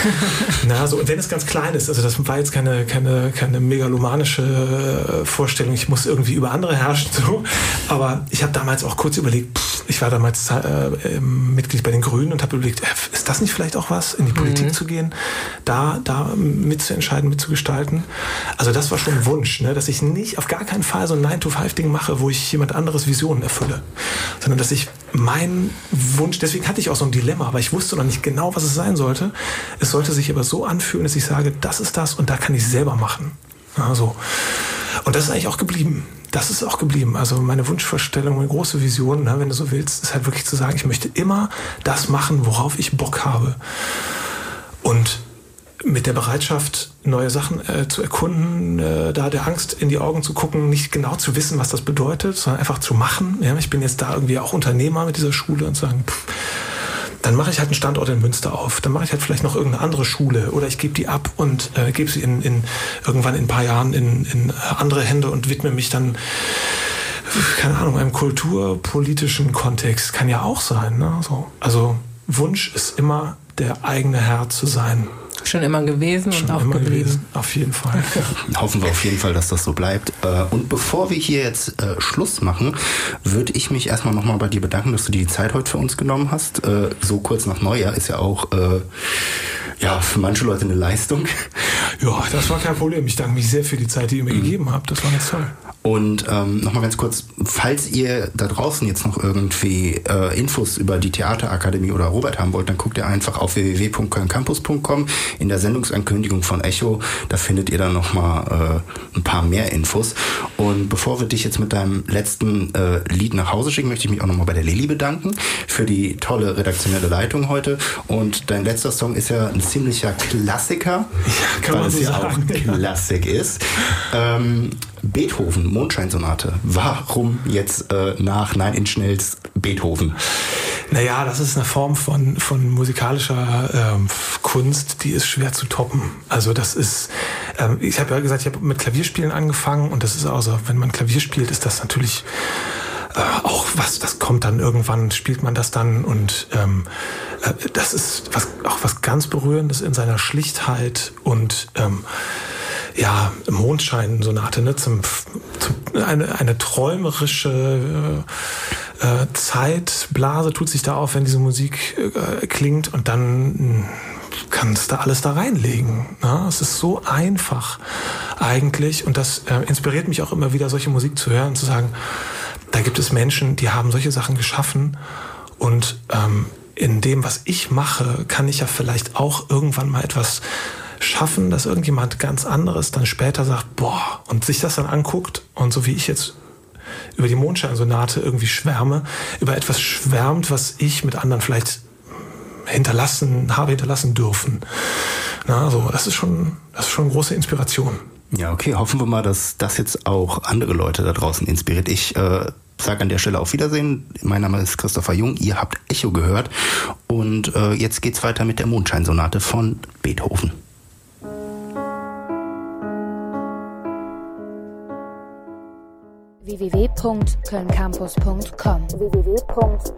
Na, so, und wenn es ganz klein ist, also das war jetzt keine, keine, keine megalomanische äh, Vorstellung, ich muss irgendwie über andere herrschen, so. aber ich habe damals auch kurz überlegt, pff, ich war damals äh, Mitglied bei den Grünen und habe überlegt, äh, ist das nicht vielleicht auch was, in die Politik mhm. zu gehen, da, da mitzuentscheiden, mitzugestalten. Also das war schon ein Wunsch, ne, dass ich nicht auf gar keinen Fall so ein 9-to-5-Ding mache, wo ich jemand anderes Visionen erfülle, sondern dass ich meinen Wunsch, deswegen hatte ich auch so ein Dilemma, aber ich wusste noch nicht genau, was es sein sollte. Es sollte sich aber so anfühlen, dass ich sage, das ist das und da kann ich selber machen. Also, und das ist eigentlich auch geblieben. Das ist auch geblieben. Also meine Wunschvorstellung, meine große Vision, ne, wenn du so willst, ist halt wirklich zu sagen, ich möchte immer das machen, worauf ich Bock habe. Und mit der Bereitschaft, neue Sachen äh, zu erkunden, äh, da der Angst in die Augen zu gucken, nicht genau zu wissen, was das bedeutet, sondern einfach zu machen. Ja, ich bin jetzt da irgendwie auch Unternehmer mit dieser Schule und sagen, pff, dann mache ich halt einen Standort in Münster auf. Dann mache ich halt vielleicht noch irgendeine andere Schule oder ich gebe die ab und äh, gebe sie in, in, irgendwann in ein paar Jahren in, in andere Hände und widme mich dann keine Ahnung, einem kulturpolitischen Kontext kann ja auch sein. Ne? So. Also Wunsch ist immer der eigene Herr zu sein. Schon immer gewesen Schon und auch geblieben. Gewesen. Auf jeden Fall. Hoffen wir auf jeden Fall, dass das so bleibt. Äh, und bevor wir hier jetzt äh, Schluss machen, würde ich mich erstmal nochmal bei dir bedanken, dass du dir die Zeit heute für uns genommen hast. Äh, so kurz nach Neujahr ist ja auch ja, für manche Leute eine Leistung. Ja, das war kein Problem. Ich danke mich sehr für die Zeit, die ihr mir mhm. gegeben habt. Das war ganz toll. Und ähm, nochmal ganz kurz, falls ihr da draußen jetzt noch irgendwie äh, Infos über die Theaterakademie oder Robert haben wollt, dann guckt ihr einfach auf www.kölncampus.com in der Sendungsankündigung von Echo. Da findet ihr dann nochmal äh, ein paar mehr Infos. Und bevor wir dich jetzt mit deinem letzten äh, Lied nach Hause schicken, möchte ich mich auch nochmal bei der Lilly bedanken für die tolle redaktionelle Leitung heute. Und dein letzter Song ist ja ein ziemlicher Klassiker, ja, kann weil man so es ja sagen, auch Klassik ist. Ähm, Beethoven, Mondscheinsonate. Warum jetzt äh, nach Nein in Schnells Beethoven? Naja, das ist eine Form von, von musikalischer ähm, Kunst, die ist schwer zu toppen. Also das ist, ähm, ich habe ja gesagt, ich habe mit Klavierspielen angefangen und das ist auch so, wenn man Klavier spielt, ist das natürlich äh, auch was, das kommt dann irgendwann, spielt man das dann und ähm, äh, das ist was, auch was ganz Berührendes in seiner Schlichtheit und ähm, ja, Mondschein-Sonate, ne, zum, zum, eine, eine träumerische äh, äh, Zeitblase tut sich da auf, wenn diese Musik äh, klingt und dann kannst du alles da reinlegen. Ne? Es ist so einfach eigentlich und das äh, inspiriert mich auch immer wieder, solche Musik zu hören, zu sagen, da gibt es Menschen, die haben solche Sachen geschaffen und ähm, in dem, was ich mache, kann ich ja vielleicht auch irgendwann mal etwas schaffen, dass irgendjemand ganz anderes dann später sagt, boah, und sich das dann anguckt und so wie ich jetzt über die Mondscheinsonate irgendwie schwärme, über etwas schwärmt, was ich mit anderen vielleicht hinterlassen, habe hinterlassen dürfen. Na, so, das ist schon, das ist schon eine große Inspiration. Ja, okay, hoffen wir mal, dass das jetzt auch andere Leute da draußen inspiriert. Ich äh, sage an der Stelle auf Wiedersehen. Mein Name ist Christopher Jung, ihr habt Echo gehört und äh, jetzt geht's weiter mit der Mondscheinsonate von Beethoven. www.kölncampus.com www